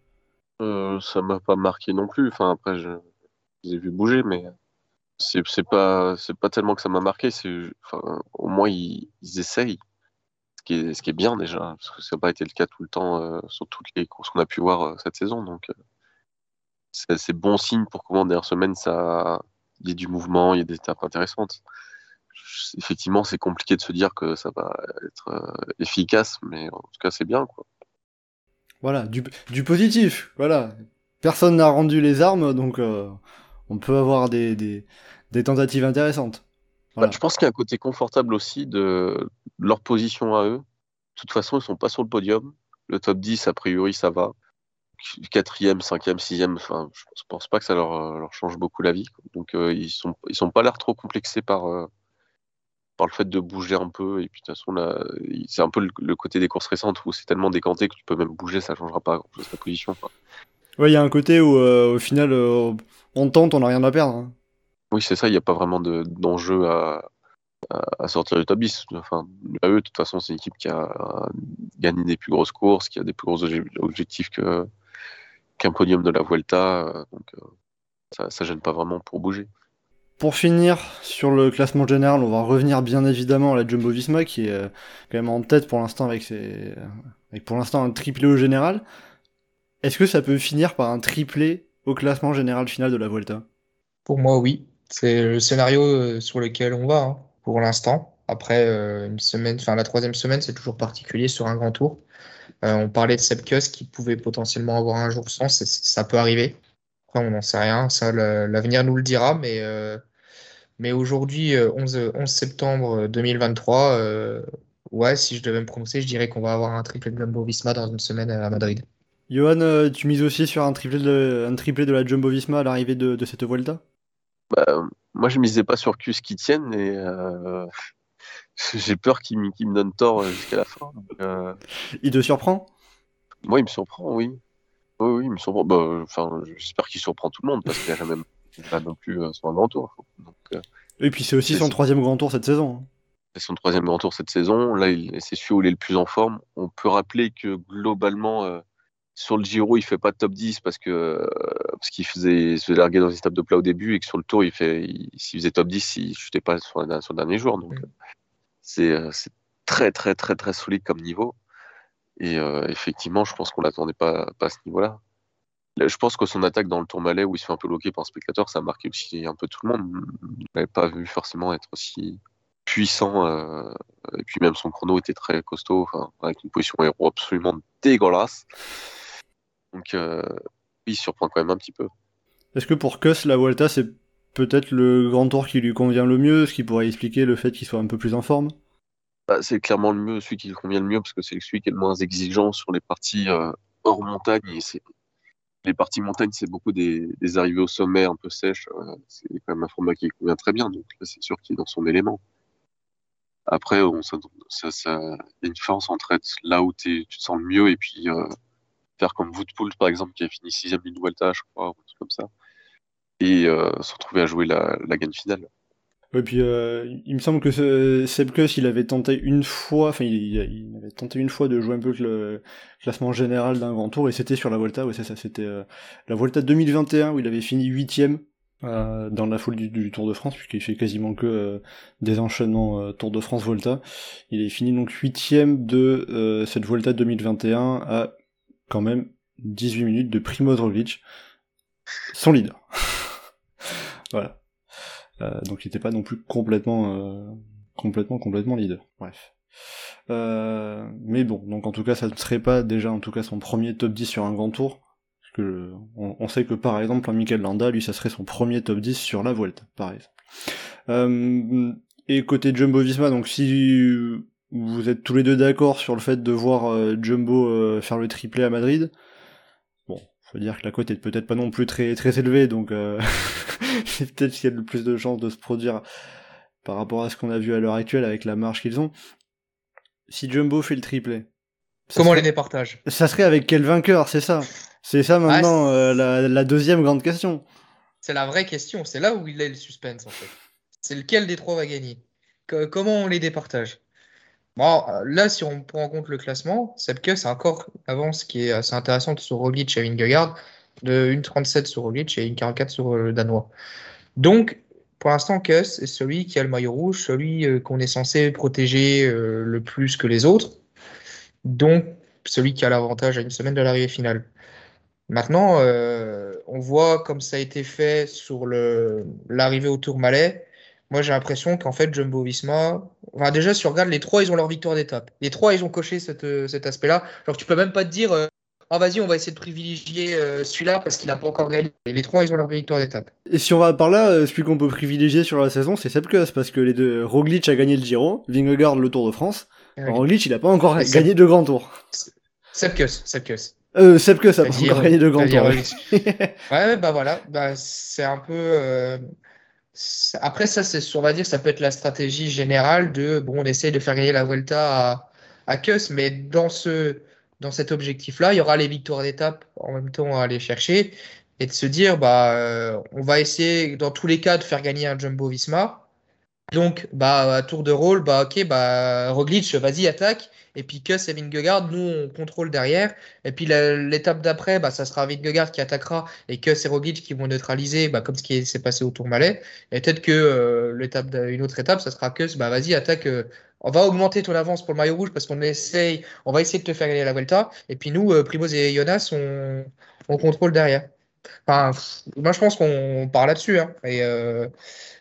Ça m'a pas marqué non plus, enfin après je, je les ai vus bouger, mais c'est pas pas tellement que ça m'a marqué. Enfin, au moins ils, essayent. Ce qui est ce qui est bien déjà parce que ça n'a pas été le cas tout le temps euh, sur toutes les courses qu'on a pu voir euh, cette saison. Donc euh, c'est bon signe pour comment dernière semaine ça il y ait du mouvement il y a des étapes intéressantes effectivement c'est compliqué de se dire que ça va être efficace mais en tout cas c'est bien quoi voilà du, du positif voilà personne n'a rendu les armes donc on peut avoir des, des, tentatives intéressantes. Bah, je pense qu'il y a un côté confortable aussi de leur position à eux. De toute façon, ils sont pas sur le podium. Le top 10, a priori, ça va. Quatrième, cinquième, sixième, enfin, je pense pas que ça leur, leur change beaucoup la vie. Donc, euh, ils sont, ils sont pas l'air trop complexés par, euh, par le fait de bouger un peu. Et puis, de toute façon, là, c'est un peu le, côté des courses récentes où c'est tellement décanté que tu peux même bouger, ça changera pas grand chose ta position. Ouais, il y a un côté où, euh, au final, on tente, on n'a rien à perdre. Hein. Oui, c'est ça, il n'y a pas vraiment d'enjeu à, à, sortir du top 10. Enfin, à eux, de toute façon, c'est une équipe qui a gagné des plus grosses courses, qui a des plus gros objectifs qu'un podium de la Vuelta. Donc, euh, ça, ça gêne pas vraiment pour bouger. Pour finir sur le classement général, on va revenir bien évidemment à la Jumbo Visma qui est euh, quand même en tête pour l'instant avec, ses... avec pour l'instant un triplé au général. Est-ce que ça peut finir par un triplé au classement général final de la Vuelta? Pour moi, oui. C'est le scénario euh, sur lequel on va hein, pour l'instant. Après euh, une semaine, enfin la troisième semaine, c'est toujours particulier sur un grand tour. Euh, on parlait de Sepkus qui pouvait potentiellement avoir un jour sans, ça peut arriver. Après, on n'en sait rien, ça l'avenir nous le dira, mais, mais aujourd'hui, 11, 11 septembre 2023, ouais, si je devais me prononcer, je dirais qu'on va avoir un triple de Jumbo Visma dans une semaine à Madrid. Johan, euh, tu mises aussi sur un triplé de, un triplé de la Jumbo Visma à l'arrivée de, cette Vuelta? Bah, Moi, je misais pas sur Cus qui tienne et euh, <laughs> j'ai peur qu'il me, me donne tort jusqu'à la fin. Euh. Il te surprend? Moi, il me surprend, oui. Oui, oui, il me surprend. Bah, enfin, j'espère qu'il surprend tout le monde parce qu'il n'y a même pas non plus son grand tour. Et puis c'est aussi son troisième grand tour cette saison. Hein. C'est son troisième grand tour cette saison. Là, c'est celui où il est le plus en forme. On peut rappeler que globalement, sur le Giro, il fait pas top 10 parce que parce qu'il faisait se larguer dans une étape de plat au début et que sur le Tour, il fait s'il faisait top 10, il chutait pas sur, sur le dernier jour. Donc mm. C'est très très très très solide comme niveau. Et effectivement, je pense qu'on l'attendait pas pas à ce niveau-là. Je pense que son attaque dans le Tour Malais où il se fait un peu bloquer par un spectateur, ça a marqué aussi un peu tout le monde. On n'avait pas vu forcément être aussi puissant. et puis même son chrono était très costaud, avec une position héros absolument dégueulasse. Donc, euh, il surprend quand même un petit peu. Est-ce que pour Kuss, la Vuelta, c'est peut-être le grand tour qui lui convient le mieux, ce qui pourrait expliquer le fait qu'il soit un peu plus en forme bah, C'est clairement le mieux, celui qui lui convient le mieux, parce que c'est celui qui est le moins exigeant sur les parties euh, hors montagne. Les parties montagne, c'est beaucoup des, arrivées au sommet un peu sèches. Euh, c'est quand même un format qui lui convient très bien, donc là, c'est sûr qu'il est dans son élément. Après, ça, y a une différence entre être là où tu te sens le mieux et puis faire comme Woodpool par exemple qui a fini sixième d'une Vuelta je crois ou un truc comme ça et euh, se retrouver à jouer la, la gagne finale et puis euh, il me semble que ce, Sebkus il avait tenté une fois, enfin il, avait tenté une fois de jouer un peu le classement général d'un grand tour et c'était sur la Volta, ouais c'est ça, c'était euh, la Volta 2021 où il avait fini huitième dans la foule du, Tour de France puisqu'il fait quasiment que des enchaînements Tour de France Volta. Il est fini donc huitième de cette Volta 2021 à quand même 18 minutes de Primoz Roglic, son leader. <laughs> voilà. Euh, donc il n'était pas non plus complètement, euh, complètement, complètement leader. Bref. Euh, mais bon, donc en tout cas, ça ne serait pas déjà en tout cas son premier top 10 sur un grand tour. Parce que on, sait que par exemple, un Michael Landa, lui, ça serait son premier top 10 sur la Vuelta, par exemple. et côté Jumbo Visma, donc si vous êtes tous les deux d'accord sur le fait de voir euh, Jumbo euh, faire le triplé à Madrid. Bon, faut dire que la cote est peut-être pas non plus très très élevée, donc euh, <laughs> c'est peut-être qu'il y a le plus de chances de se produire par rapport à ce qu'on a vu à l'heure actuelle avec la marge qu'ils ont. Si Jumbo fait le triplé, comment les départage Ça serait avec quel vainqueur, c'est ça? C'est ça maintenant la, la, deuxième grande question. C'est la vraie question, c'est là où il est le suspense en fait. C'est lequel des trois va gagner? Comment on les départage? Bon, euh, là, si on prend en compte le classement, Sepke, c'est encore une avance qui est assez intéressante sur Roglic et Vingegaard, de 1,37 sur Roglic et 1,44 sur le Danois. Donc, pour l'instant, Kuss est celui qui a le maillot rouge, celui euh, qu'on est censé protéger euh, le plus que les autres. Donc, celui qui a l'avantage à une semaine de l'arrivée finale. Maintenant, on voit comme ça a été fait sur l'arrivée au Tour Malais moi, j'ai l'impression qu'en fait, Jumbo Visma, déjà, si on regarde les trois, ils ont leur victoire d'étape. Les trois, ils ont coché euh, cet aspect-là. genre tu peux même pas te dire, euh, ah, vas-y, on va essayer de privilégier euh, celui-là parce qu'il n'a pas encore gagné. Les trois, ils ont leur victoire d'étape. Et si on va par là, celui qu'on peut privilégier sur la saison, c'est Sepkus parce que les deux, Roglic a gagné le Giro, Vingegaard le Tour de France. Roglic, il n'a pas encore gagné de grand tour. Sepkus, Sepkus. Euh, Sepkus a pas encore gagné de grand tour. <laughs> ouais, bah voilà, bah, c'est un peu. Après, ça, c'est, on va dire, ça peut être la stratégie générale de, bon, on essaye de faire gagner la Vuelta à, à Kuss, mais dans, ce, dans cet objectif-là, il y aura les victoires d'étape en même temps à aller chercher et de se dire, bah, euh, on va essayer, dans tous les cas, de faire gagner un Jumbo Visma. Donc, bah, à tour de rôle, bah, ok, bah, Roglic, vas-y, attaque. Et puis Kuss et Vingegaard, nous, on contrôle derrière. Et puis l'étape d'après, bah, ça sera Vingegaard qui attaquera et Kuss et Roglic qui vont neutraliser, bah, comme ce qui s'est passé au Tour Malais. Et peut-être que euh, l'étape, autre étape, ça sera Kuss, bah, vas-y, attaque. Euh, on va augmenter ton avance pour le maillot rouge parce qu'on essaye, on va essayer de te faire gagner la Vuelta. Et puis nous, euh, Primoz et Jonas, on, on contrôle derrière. Enfin, moi, je pense qu'on part là-dessus. Hein. Et,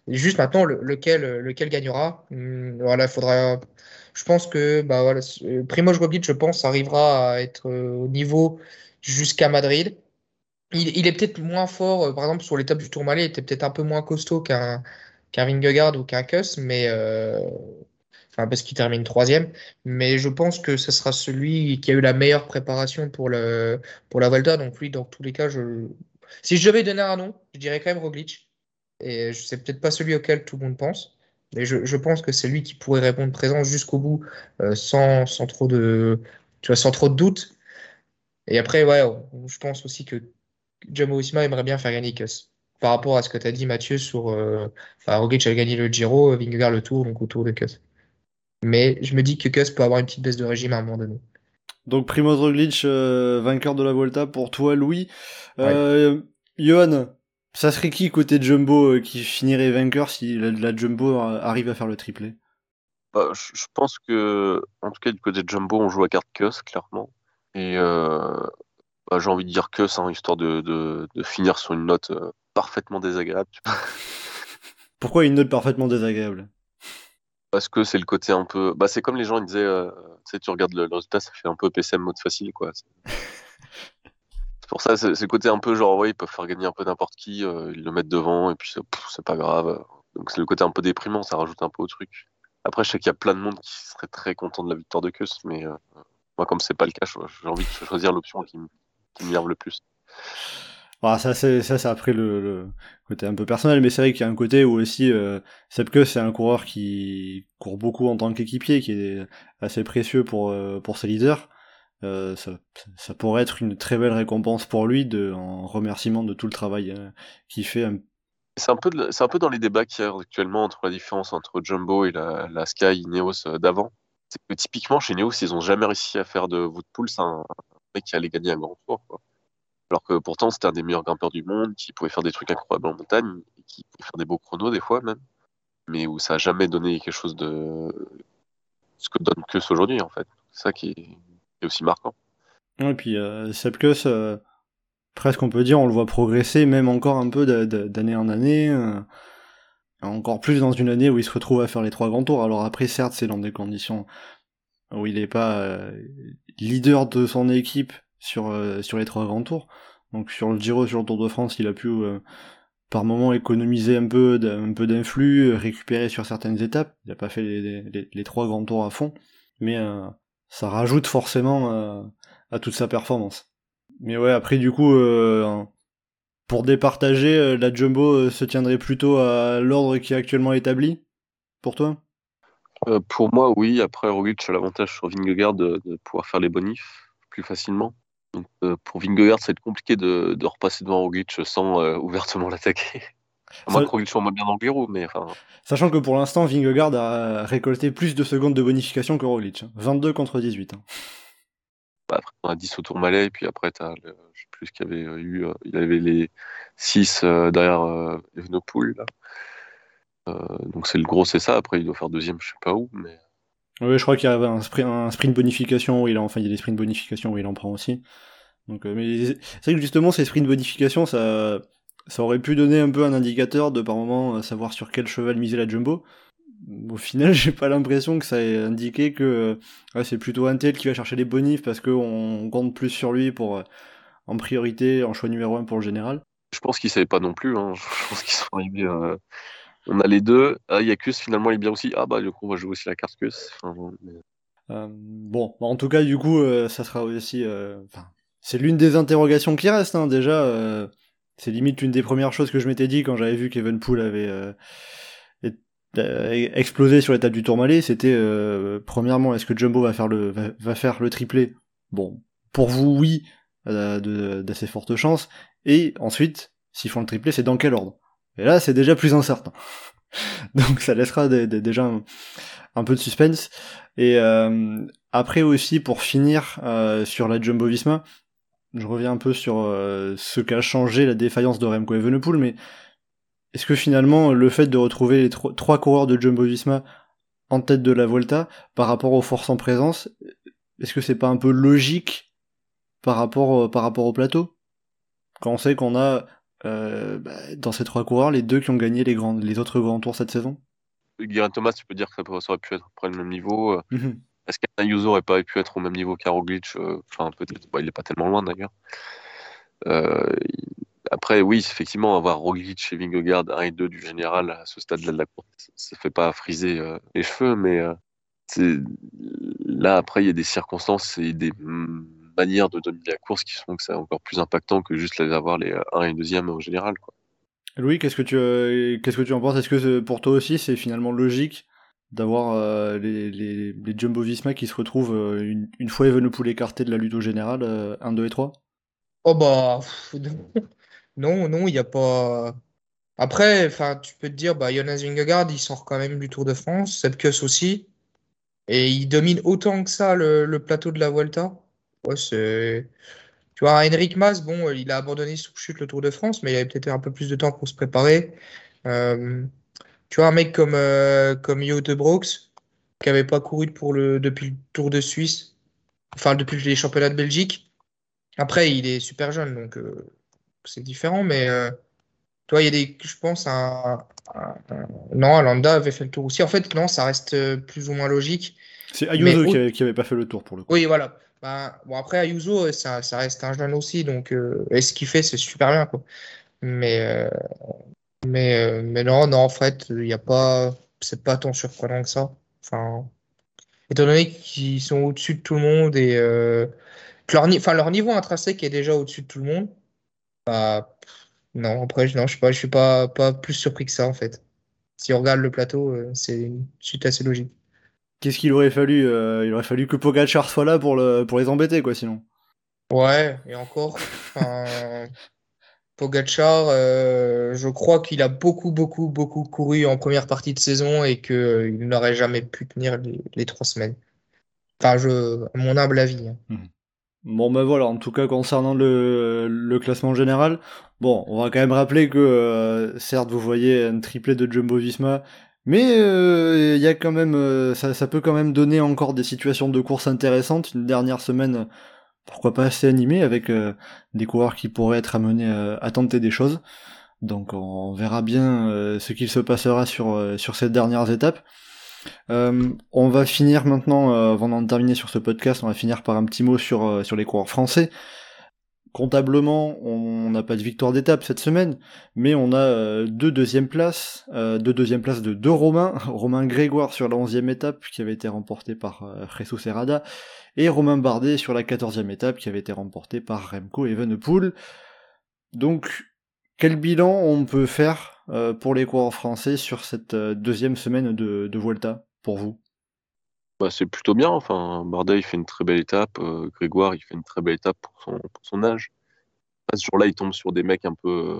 juste maintenant, lequel, lequel gagnera, hmm, voilà, il faudra je pense que bah, voilà, euh, Primoz Roglic, je pense, arrivera à être euh, au niveau jusqu'à Madrid. Il, est peut-être moins fort, euh, par exemple, sur l'étape du Tourmalet, il était peut-être un peu moins costaud qu'un qu'un Vingegaard ou qu'un Kuss, mais parce qu'il termine troisième. Mais je pense que ce sera celui qui a eu la meilleure préparation pour, la Volta. Donc lui, dans tous les cas, si je devais donner un nom, je dirais quand même Roglic. Et sais peut-être pas celui auquel tout le monde pense. Et je, pense que c'est lui qui pourrait répondre présent jusqu'au bout euh, sans, trop de, tu vois, sans trop de doute. Et après, ouais, je pense aussi que Jumbo Visma aimerait bien faire gagner Kuss. Par rapport à ce que tu as dit, Mathieu, sur euh, enfin, Roglic a gagné le Giro, Vingegaard le Tour, donc autour de Kuss. Mais je me dis que Kuss peut avoir une petite baisse de régime à un moment donné. Donc Primoz Roglic, euh, vainqueur de la Volta pour toi, Louis. Euh, Johan, ça serait qui côté Jumbo euh, qui finirait vainqueur si la, Jumbo arrive à faire le triplé? Bah, je, pense que, en tout cas, du côté de Jumbo, on joue à carte Kuss, clairement. Et euh, bah, j'ai envie de dire Kuss, hein, histoire de, de, de, finir sur une note euh, parfaitement désagréable. <laughs> Pourquoi une note parfaitement désagréable? Parce que c'est le côté un peu. Bah, c'est comme les gens ils disaient, euh, tu sais, tu regardes le, le, résultat, ça fait un peu PCM mode facile, quoi. C'est <laughs> pour ça, c'est le côté un peu genre, ouais, ils peuvent faire gagner un peu n'importe qui, euh, ils le mettent devant, et puis c'est pas grave. Donc c'est le côté un peu déprimant, ça rajoute un peu au truc. Après, je sais qu'il y a plein de monde qui serait très content de la victoire de Kuss, mais euh, moi, comme c'est pas le cas, j'ai envie de choisir l'option qui, qui m'énerve le plus. Ah, ça, c'est ça, c'est après le, côté un peu personnel, mais c'est vrai qu'il y a un côté où aussi euh, Kuss, c'est un coureur qui court beaucoup en tant qu'équipier, qui est assez précieux pour euh, pour ses leaders. Euh, ça, ça, pourrait être une très belle récompense pour lui de, en remerciement de tout le travail euh, qu'il fait. C'est un, peu c'est un peu dans les débats qu'il y a actuellement entre la différence entre Jumbo et la, Sky Neos euh, d'avant. C'est que typiquement chez Neos, ils ont jamais réussi à faire de Woodpool, c'est un, mec qui allait gagner un grand tour. Alors que pourtant, c'était un des meilleurs grimpeurs du monde, qui pouvait faire des trucs incroyables en montagne, qui pouvait faire des beaux chronos des fois même, mais où ça a jamais donné quelque chose de ce que donne que aujourd'hui en fait. C'est ça qui est aussi marquant. Et puis euh, Sepkus, euh, presque on peut dire, on le voit progresser, même encore un peu d'année en année. Euh, encore plus dans une année où il se retrouve à faire les trois grands tours. Alors après, certes, c'est dans des conditions où il n'est pas euh, leader de son équipe sur, euh, sur les trois grands tours. Donc sur le Giro, sur le Tour de France, il a pu par moment économiser un peu un peu d'influx, récupérer sur certaines étapes. Il n'a pas fait les, les, trois grands tours à fond, mais ça rajoute forcément euh, à toute sa performance. Mais ouais, après du coup, euh, pour départager, euh, la jumbo se tiendrait plutôt à l'ordre qui est actuellement établi, pour toi? Pour moi, oui. Après, Roglic a l'avantage sur Vingegaard de, pouvoir faire les bonifs plus facilement. Donc, pour Vingegaard, ça va être compliqué de, de repasser devant Roglic sans ouvertement <laughs> l'attaquer. Moi, ça... Roglic soit bien dans le mais enfin... Sachant que pour l'instant, Vingegaard a récolté plus de secondes de bonification que Roglic. 22 hein. contre 18. Hein. Bah, après, on a 10 au tour Malais, et puis après, as le, je sais plus ce qu'il y avait eu. Euh, il avait les 6 euh, derrière euh, Evenepoel. Euh, donc c'est le gros, c'est ça. Après, il doit faire deuxième, je sais pas où. mais... Oui, je crois qu'il y avait un sprint, un bonification où il a, enfin, il y a des sprints bonification où il en prend aussi. Donc, mais c'est vrai que justement, ces sprints bonification, ça ça aurait pu donner un peu un indicateur de par moment savoir sur quel cheval miser la jumbo. Au final, <laughs> j'ai pas l'impression que ça ait indiqué que c'est plutôt un tel qui va chercher les bonifs parce qu'on compte plus sur lui pour en priorité, en choix numéro un pour le général. Je pense qu'ils savaient pas non plus. Hein. <laughs> Je pense qu'ils sont arrivés. Euh, on a les deux. Ah, finalement il est bien aussi. Ah bah du coup on va jouer aussi la carte Kus. Euh, bon, en tout cas du coup euh, ça sera aussi. c'est l'une des interrogations qui restent hein. déjà c'est limite une des premières choses que je m'étais dit quand j'avais vu qu'Evenpool avait euh, euh, explosé sur l'étape du Tourmalet. C'était euh, premièrement, est-ce que Jumbo va faire le va, faire le triplé? Bon, pour vous, oui, d'assez fortes chances. Et ensuite, s'ils font le triplé, c'est dans quel ordre? Et là, c'est déjà plus incertain. <laughs> Donc ça laissera déjà un, peu de suspense. Et après aussi, pour finir sur la Jumbo Visma, je reviens un peu sur euh, ce qu'a changé la défaillance de Remco Evenepoel, mais est-ce que finalement le fait de retrouver les trois coureurs de Jumbo Visma en tête de la Volta par rapport aux forces en présence, est-ce que c'est pas un peu logique euh, par rapport au plateau? Quand on sait qu'on a euh, bah, dans ces trois coureurs les deux qui ont gagné les, grands, les autres grands tours cette saison? Guérin Thomas, tu peux dire que ça aurait pu être près le même niveau. Mhm. Est-ce qu'Ayuso aurait pas pu être au même niveau qu'Aroglitch euh, Enfin, peut-être. il est pas tellement loin d'ailleurs. Euh, après, oui, effectivement, avoir Roglic et Vingegaard 1 et 2 du général à ce stade-là de la course, ça fait pas friser euh, les cheveux, mais là, après, il y a des circonstances et des manières de donner la course qui font que c'est encore plus impactant que juste d'avoir les 1 et 2e au général. Quoi. Louis, qu'est-ce que tu qu'est-ce que tu en penses? Est-ce que pour toi aussi c'est finalement logique d'avoir les, les, les, Jumbo Visma qui se retrouvent une, une, fois Evenepoel écarté de la lutte au général, 1, 2 et 3 Oh bah <laughs> non, non, il n'y a pas. Après, enfin, tu peux te dire, bah, Jonas Vingegaard, il sort quand même du Tour de France, Sepkus aussi, et il domine autant que ça le, plateau de la Vuelta. Ouais, c'est. Tu vois, Henrik Mas, bon, il a abandonné sur chute le Tour de France, mais il avait peut-être un peu plus de temps pour se préparer. Euh, tu vois, un mec comme, euh, comme Yo de Brooks, qui n'avait pas couru pour le, depuis le Tour de Suisse, enfin, depuis les championnats de Belgique. Après, il est super jeune, donc euh, c'est différent, mais toi, il y a des, je pense, un, non, Landa avait fait le tour aussi. En fait, non, ça reste euh, plus ou moins logique. C'est Ayuso qui, avait, pas fait le tour pour le coup. Oui, voilà. Bah, bon, après, Ayuso, ça, ça, reste un jeune aussi, donc euh, et ce qu'il fait, c'est super bien, quoi. Mais, euh, mais, mais non, non, en fait, pas, c'est pas tant surprenant que ça. Enfin, étant donné qu'ils sont au-dessus de tout le monde et que leur, niveau intrinsèque est déjà au-dessus de tout le monde, bah, non, après, non, je je suis pas, pas plus surpris que ça en fait. Si on regarde le plateau, euh, c'est une suite assez logique. Qu'est-ce qu'il aurait fallu euh, Il aurait fallu que Pogachar soit là pour, le, pour les embêter, quoi, sinon. Ouais, et encore. Pogachar, euh, je crois qu'il a beaucoup, beaucoup, beaucoup couru en première partie de saison et qu'il n'aurait jamais pu tenir les, trois semaines. Enfin, je, à mon humble avis. Hein. Mmh. Bon ben voilà, en tout cas concernant le, le classement général, bon, on va quand même rappeler que euh, certes vous voyez un triplé de Jumbo Visma, mais euh, il y a quand même, euh, ça, ça, peut quand même donner encore des situations de course intéressantes. Une dernière semaine, pourquoi pas assez animée, avec des coureurs qui pourraient être amenés à tenter des choses. Donc on verra bien ce qu'il se passera sur, sur ces dernières étapes. Euh, on va finir maintenant, euh, avant d'en terminer sur ce podcast, on va finir par un petit mot sur, euh, sur les coureurs français. Comptablement, on n'a pas de victoire d'étape cette semaine, mais on a deux deuxièmes places, deux deuxièmes places de deux Romains, <laughs> Romain Grégoire sur la onzième étape qui avait été remportée par Jesus Serrada, et Romain Bardet sur la quatorzième étape qui avait été remportée par Remco Evenepoel. Donc, quel bilan on peut faire euh, pour les coureurs français sur cette euh, deuxième semaine de, de Vuelta pour vous? Bah, C'est plutôt bien. Enfin, Bardet il fait une très belle étape. Euh, Grégoire il fait une très belle étape pour son, pour son âge. ce jour-là, il tombe sur des mecs un peu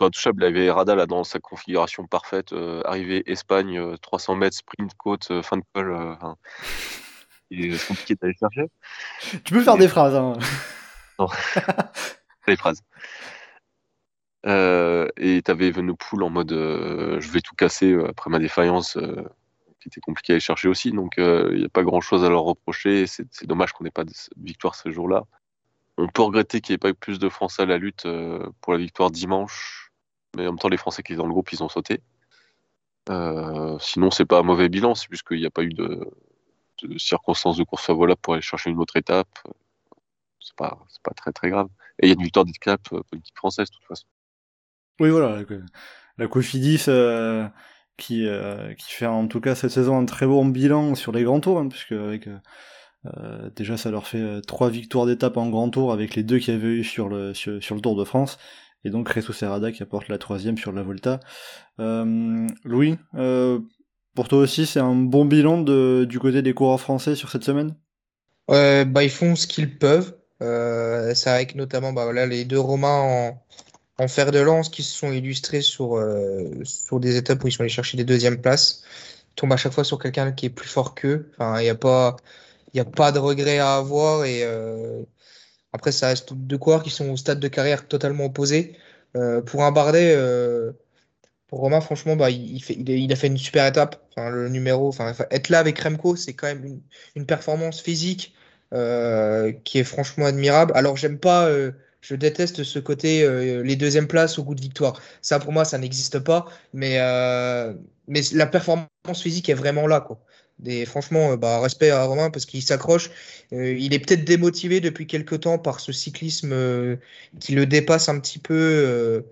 intouchables. Il avait Rada là, dans sa configuration parfaite. arrivée Espagne, 300 mètres, sprint, côte, fin de col. <laughs> il est compliqué d'aller chercher. Tu peux faire des phrases. Hein. Non. <laughs> des phrases. Euh, et tu avais Evenepoel en mode euh, je vais tout casser euh, après ma défaillance, qui était compliqué à aller chercher aussi. Donc il n'y a pas grand chose à leur reprocher. C'est dommage qu'on n'ait pas de victoire ce jour-là. On peut regretter qu'il n'y ait pas eu plus de Français à la lutte pour la victoire dimanche. Mais en même temps, les Français qui étaient dans le groupe, ils ont sauté. sinon, c'est pas un mauvais bilan, c'est juste n'y a pas eu de, circonstances de course voilà pour aller chercher une autre étape. C'est pas, pas très très grave. Et il y a une victoire d'étape politique française, de toute façon. Oui, voilà, la Cofidis euh, qui, euh, qui fait en tout cas cette saison un très bon bilan sur les grands tours, hein, puisque avec euh, déjà ça leur fait trois victoires d'étape en grand tour avec les deux qu'il y avait eu sur le, sur, le Tour de France, et donc Resso Serrada qui apporte la troisième sur la Volta. Louis, pour toi aussi c'est un bon bilan du côté des coureurs français sur cette semaine? Bah, Ils font ce qu'ils peuvent. c'est avec notamment bah, les deux Romains en en fer de lance qui se sont illustrés sur, euh, sur des étapes où ils sont allés chercher des deuxièmes places. Ils tombent à chaque fois sur quelqu'un qui est plus fort qu'eux. Enfin, il n'y a, pas, a pas de regret à avoir. Et euh, après, ça reste deux coureurs qui sont au stade de carrière totalement opposé. Euh, pour un Bardet, pour Romain, franchement, bah, il, fait, il, a fait une super étape. Enfin, le numéro, enfin, être là avec Remco, c'est quand même une, une performance physique qui est franchement admirable. Alors, j'aime pas je déteste ce côté euh, les deuxièmes places au goût de victoire. Ça, pour moi, ça n'existe pas. Mais, euh, la performance physique est vraiment là. Quoi. Des, franchement, euh, bah, respect à Romain parce qu'il s'accroche. il est peut-être démotivé depuis quelques temps par ce cyclisme qui le dépasse un petit peu.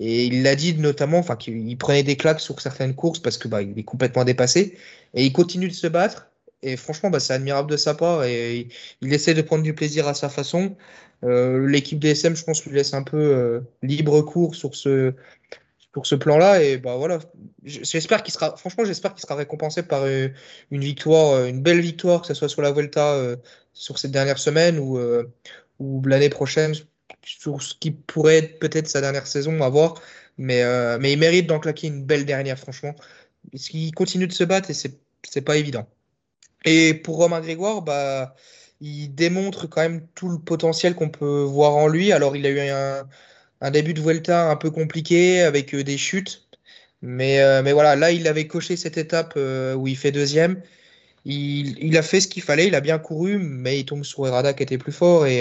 et il l'a dit notamment, enfin, qu'il prenait des claques sur certaines courses parce que bah, il est complètement dépassé. Et il continue de se battre. Et franchement, bah, c'est admirable de sa part et il, essaie de prendre du plaisir à sa façon. Euh, l'équipe DSM, je pense, lui laisse un peu euh, libre cours sur ce, pour ce plan-là. Et bah voilà, j'espère qu'il sera, franchement, j'espère qu'il sera récompensé par euh, une victoire, une belle victoire, que ce soit sur la Vuelta sur cette dernière semaine ou, ou l'année prochaine, sur ce qui pourrait être peut-être sa dernière saison à voir. Mais, mais il mérite d'en claquer une belle dernière, franchement. Parce qu'il continue de se battre et c'est pas évident. Et pour Romain Grégoire, bah, il démontre quand même tout le potentiel qu'on peut voir en lui. Alors, il a eu un, début de Vuelta un peu compliqué avec euh, des chutes. Mais, euh, mais voilà, là, il avait coché cette étape euh, où il fait deuxième. Il, a fait ce qu'il fallait, il a bien couru, mais il tombe sur Errada qui était plus fort. Et,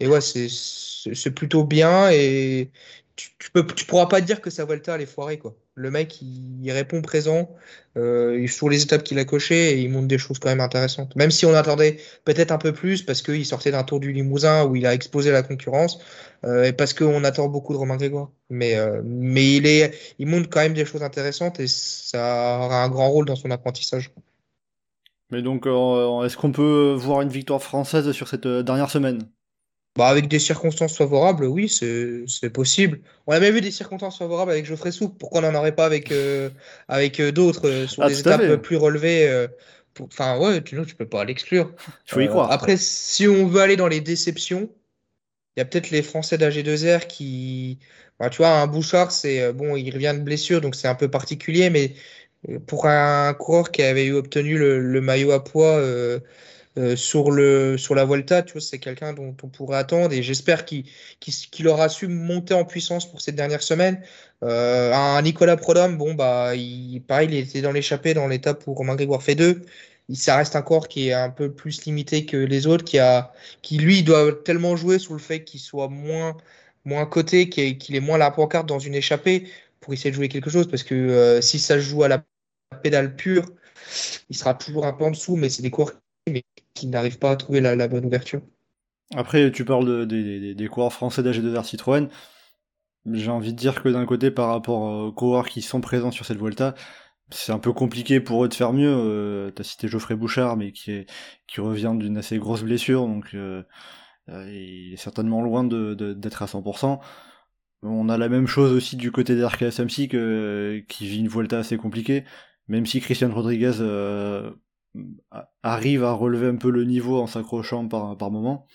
et ouais, c'est plutôt bien. Et tu, tu, pourras pas dire que sa Vuelta, elle est foirée, quoi. Le mec, il, répond présent euh, sur les étapes qu'il a cochées et il montre des choses quand même intéressantes. Même si on attendait peut-être un peu plus parce qu'il sortait d'un tour du Limousin où il a exposé la concurrence euh, et parce qu'on attend beaucoup de Romain Grégoire. Mais, euh, il, est, il quand même des choses intéressantes et ça aura un grand rôle dans son apprentissage. Mais donc, est-ce qu'on peut voir une victoire française sur cette dernière semaine? Bah, avec des circonstances favorables, oui, c'est possible. On a même vu des circonstances favorables avec Geoffrey Soupe. Pourquoi on n'en aurait pas avec, euh, avec euh, d'autres euh, sur ah, des étapes plus relevées Enfin, ouais, tu ne tu peux pas l'exclure. Faut y croire. Après, si on veut aller dans les déceptions, il y a peut-être les Français d'AG2R qui. Bah, tu vois, un Bouchard, c'est bon, il revient de blessure, donc c'est un peu particulier, mais pour un coureur qui avait obtenu le, le maillot à poids euh, sur, le, sur la Volta, tu vois, c'est quelqu'un dont on pourrait attendre et j'espère qu'il qu'il aura su monter en puissance pour cette dernière semaine. Euh, un Nicolas Prodhomme, bon, bah, il, pareil, il était dans l'échappée dans l'étape où Romain Grégoire fait deux. Ça reste un corps qui est un peu plus limité que les autres, qui, a, qui lui doit tellement jouer sur le fait qu'il soit moins, moins coté, qu'il est moins la pancarte dans une échappée pour essayer de jouer quelque chose. Parce que euh, si ça joue à la pédale pure, il sera toujours un peu en dessous, mais c'est des coureurs mais qui n'arrivent pas à trouver la, bonne ouverture. Après, tu parles des coureurs français d'AG2R Citroën. J'ai envie de dire que d'un côté, par rapport aux coureurs qui sont présents sur cette Volta, c'est un peu compliqué pour eux de faire mieux. Euh, T'as cité Geoffrey Bouchard, mais qui, revient d'une assez grosse blessure, donc euh, euh, il est certainement loin d'être à 100%. On a la même chose aussi du côté d'RKS SMC qui vit une Volta assez compliquée, même si Christian Rodriguez euh, arrive à relever un peu le niveau en s'accrochant par, par moment.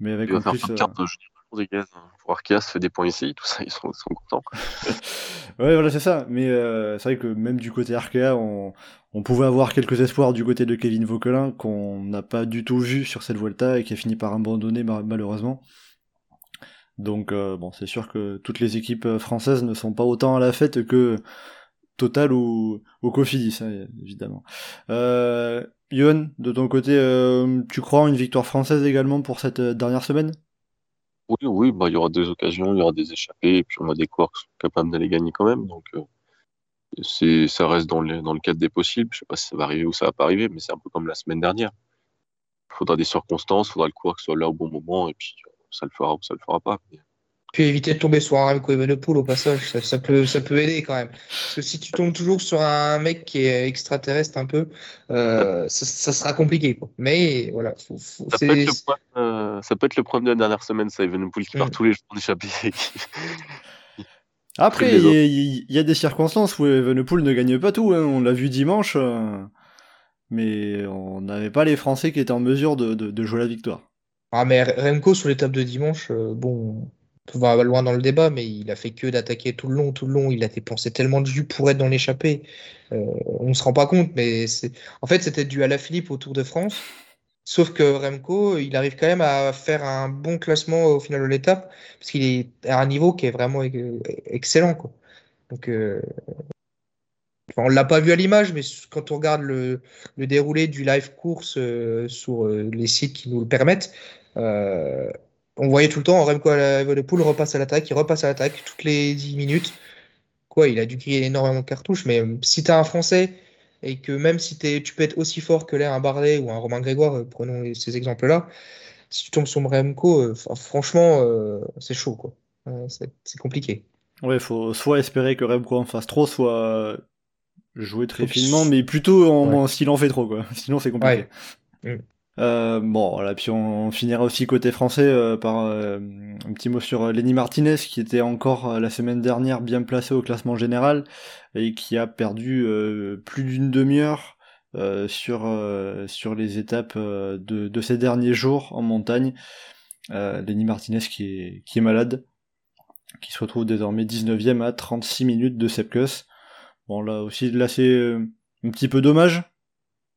Mais avec en plus. Euh... Pour Arceas fait des points ici, tout ça, ils sont, sont contents. <laughs> ouais, voilà, c'est ça. Mais euh, c'est vrai que même du côté Arkea, on, on, pouvait avoir quelques espoirs du côté de Kevin Vauquelin qu'on n'a pas du tout vu sur cette Volta et qui a fini par abandonner malheureusement. Donc euh, bon, c'est sûr que toutes les équipes françaises ne sont pas autant à la fête que Total ou, ou Cofidis, évidemment. Euh, de ton côté, euh, tu crois en une victoire française également pour cette euh, dernière semaine? Oui, oui, bah, il y aura des occasions, il y aura des échappées, et puis on a des coureurs qui sont capables d'aller gagner quand même. Donc, euh, ça reste dans, le cadre des possibles. Je sais pas si ça va arriver ou ça va pas arriver, mais c'est un peu comme la semaine dernière. Il faudra des circonstances, il faudra le coureur qui soit là au bon moment, et puis ça le fera ou ça le fera pas. Puis éviter de tomber sur un Remco Evenepoel au passage, ça, peut, ça peut aider quand même. Parce que si tu tombes toujours sur un mec qui est extraterrestre un peu, euh, ça, sera compliqué. Mais voilà. ça, peut le euh, ça, peut être le problème de la dernière semaine, ça, Evenepoel qui part mm. tous les jours d'échapper. <laughs> Après, il y, a des circonstances où Evenepoel ne gagne pas tout. Hein. On l'a vu dimanche, euh, mais on n'avait pas les Français qui étaient en mesure de, de, jouer la victoire. Ah, mais Remco sur l'étape de dimanche, bon on va loin dans le débat, mais il a fait que d'attaquer tout le long, tout le long. Il a dépensé tellement de jus pour être dans l'échappée. Euh, on ne se rend pas compte, mais c'est en fait c'était dû à la Philippe au Tour de France. Sauf que Remco, il arrive quand même à faire un bon classement au final de l'étape, parce qu'il est à un niveau qui est vraiment excellent. Quoi. Donc, euh... on l'a pas vu à l'image, mais quand on regarde le, déroulé du live course euh, sur euh, les sites qui nous le permettent, euh, on voyait tout le temps Remco Evenepoel repasse à l'attaque, il repasse à l'attaque toutes les 10 minutes. Quoi, il a dû griller énormément de cartouches, mais euh, si tu as un Français et que même si es, tu peux être aussi fort que l'air un Bardet ou un Romain Grégoire, euh, prenons ces exemples-là, si tu tombes sur Remco, euh, franchement, c'est chaud, quoi. c'est compliqué. Ouais, il faut soit espérer que Remco en fasse trop, soit jouer très finement, mais plutôt en, Ouais. en- s'il en fait trop, quoi. <laughs> Sinon, c'est compliqué. Ouais. Euh, bon, voilà, puis on, on finira aussi côté français euh, par euh, un petit mot sur euh, Lenny Martinez, qui était encore euh, la semaine dernière bien placé au classement général et qui a perdu plus d'une demi-heure sur, sur les étapes de, de ces derniers jours en montagne. Lenny Martinez qui est, qui est malade, qui se retrouve désormais 19ème à 36 minutes de Sepkus. Bon, là aussi, là c'est un petit peu dommage.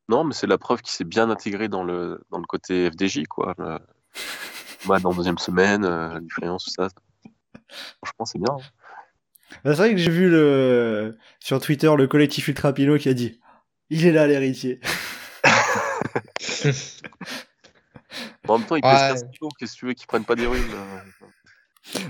Non, mais c'est la preuve qu'il s'est bien intégré dans le, dans le côté FDJ, quoi. Le... <laughs> Bah, dans la deuxième semaine, euh, la différence, tout ça. Franchement, c'est bien. hein. Bah, c'est vrai que j'ai vu le sur Twitter le collectif Ultra Pino qui a dit Il est là l'héritier. Bon, en même temps, il Ouais. pèse 15 kilos, qu'est-ce que tu veux qu'il prenne pas des ruines euh.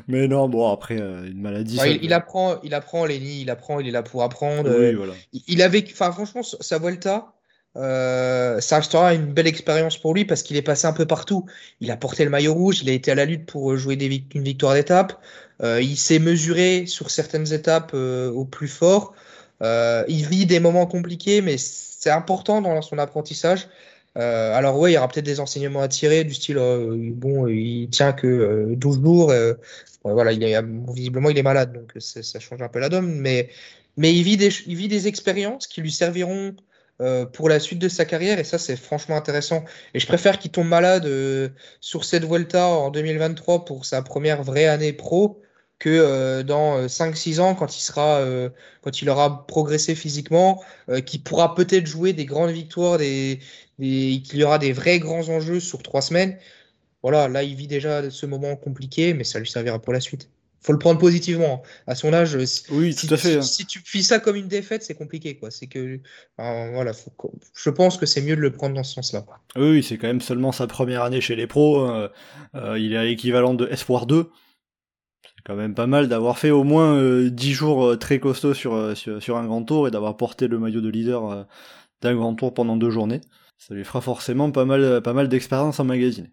Mais non, bon après euh, une maladie. Ouais, ça- il, il apprend, il apprend, Lenny, il apprend, il est là pour apprendre. Oui, euh, voilà. il- il avait, enfin franchement, sa Vuelta, euh, ça restera une belle expérience pour lui parce qu'il est passé un peu partout. Il a porté le maillot rouge, il a été à la lutte pour jouer des vic- une victoire d'étape. Euh, il s'est mesuré sur certaines étapes euh, au plus fort. Euh, il vit des moments compliqués, mais c'est important dans son apprentissage. Euh, alors ouais, il y aura peut-être des enseignements à tirer du style, euh, bon, il tient que euh, 12 jours. euh, voilà, visiblement, il est malade, donc ça change un peu la donne. Mais, il vit des expériences qui lui serviront euh, pour la suite de sa carrière, et ça, c'est franchement intéressant. Et je préfère qu'il tombe malade euh, sur cette Vuelta en 2023 pour sa première vraie année pro que euh, dans euh, 5-6 ans, quand il sera, euh, quand il aura progressé physiquement, euh, qu'il pourra peut-être jouer des grandes victoires, des, des, qu'il y aura des vrais grands enjeux sur trois semaines. Voilà, là, il vit déjà ce moment compliqué, mais ça lui servira pour la suite. Faut le prendre positivement. hein. À son âge, si, Oui, si- tout à fait. hein. si tu vis ça comme une défaite, c'est compliqué, quoi. C'est que, voilà, faut je pense que c'est mieux de le prendre dans ce sens-là. Oui, c'est quand même seulement sa première année chez les pros. euh, euh, il est à l'équivalent de Espoir 2. C'est quand même pas mal d'avoir fait au moins euh, 10 jours euh, très costauds sur, euh, sur, sur un grand tour et d'avoir porté le maillot de leader euh, d'un grand tour pendant deux journées. Ça lui fera forcément pas mal, pas mal d'expérience emmagasinée.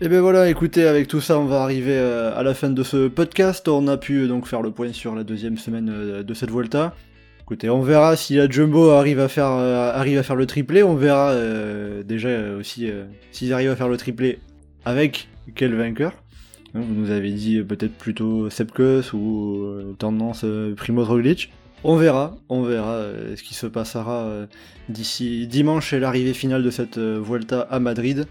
Et ben voilà, écoutez, avec tout ça, on va arriver euh, à la fin de ce podcast. On a pu euh, donc faire le point sur la deuxième semaine euh, de cette Volta. Écoutez, on verra si la Jumbo arrive à faire, arrive à faire le triplé. On verra déjà aussi s'ils arrivent à faire le triplé avec quel vainqueur. Hein, Vous nous avez dit peut-être plutôt Sepkus ou tendance Primoz Roglic. On verra, on verra ce qui se passera d'ici dimanche et l'arrivée finale de cette Vuelta à Madrid.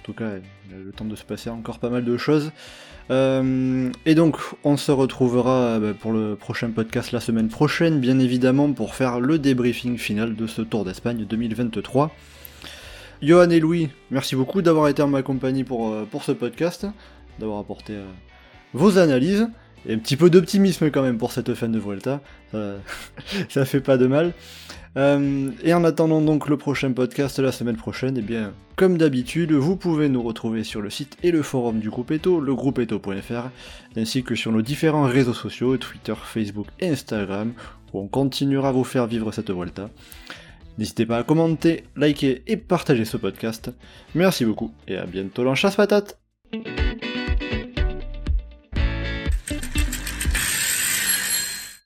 En tout cas, il a le temps de se passer encore pas mal de choses. Euh, et donc, on se retrouvera euh, bah, pour le prochain podcast la semaine prochaine, bien évidemment, pour faire le débriefing final de ce Tour d'Espagne 2023. Johan et Louis, merci beaucoup d'avoir été en ma compagnie pour, euh, pour ce podcast, d'avoir apporté vos analyses, et un petit peu d'optimisme quand même pour cette fin de Vuelta, ça, <laughs> ça fait pas de mal. Euh, et en attendant donc le prochain podcast la semaine prochaine, et bien comme d'habitude, vous pouvez nous retrouver sur le site et le forum du groupe Eto, legroupeeto.fr, ainsi que sur nos différents réseaux sociaux, Twitter, Facebook et Instagram, où on continuera à vous faire vivre cette Volta. N'hésitez pas à commenter, liker et partager ce podcast. Merci beaucoup et à bientôt dans Chasse Patate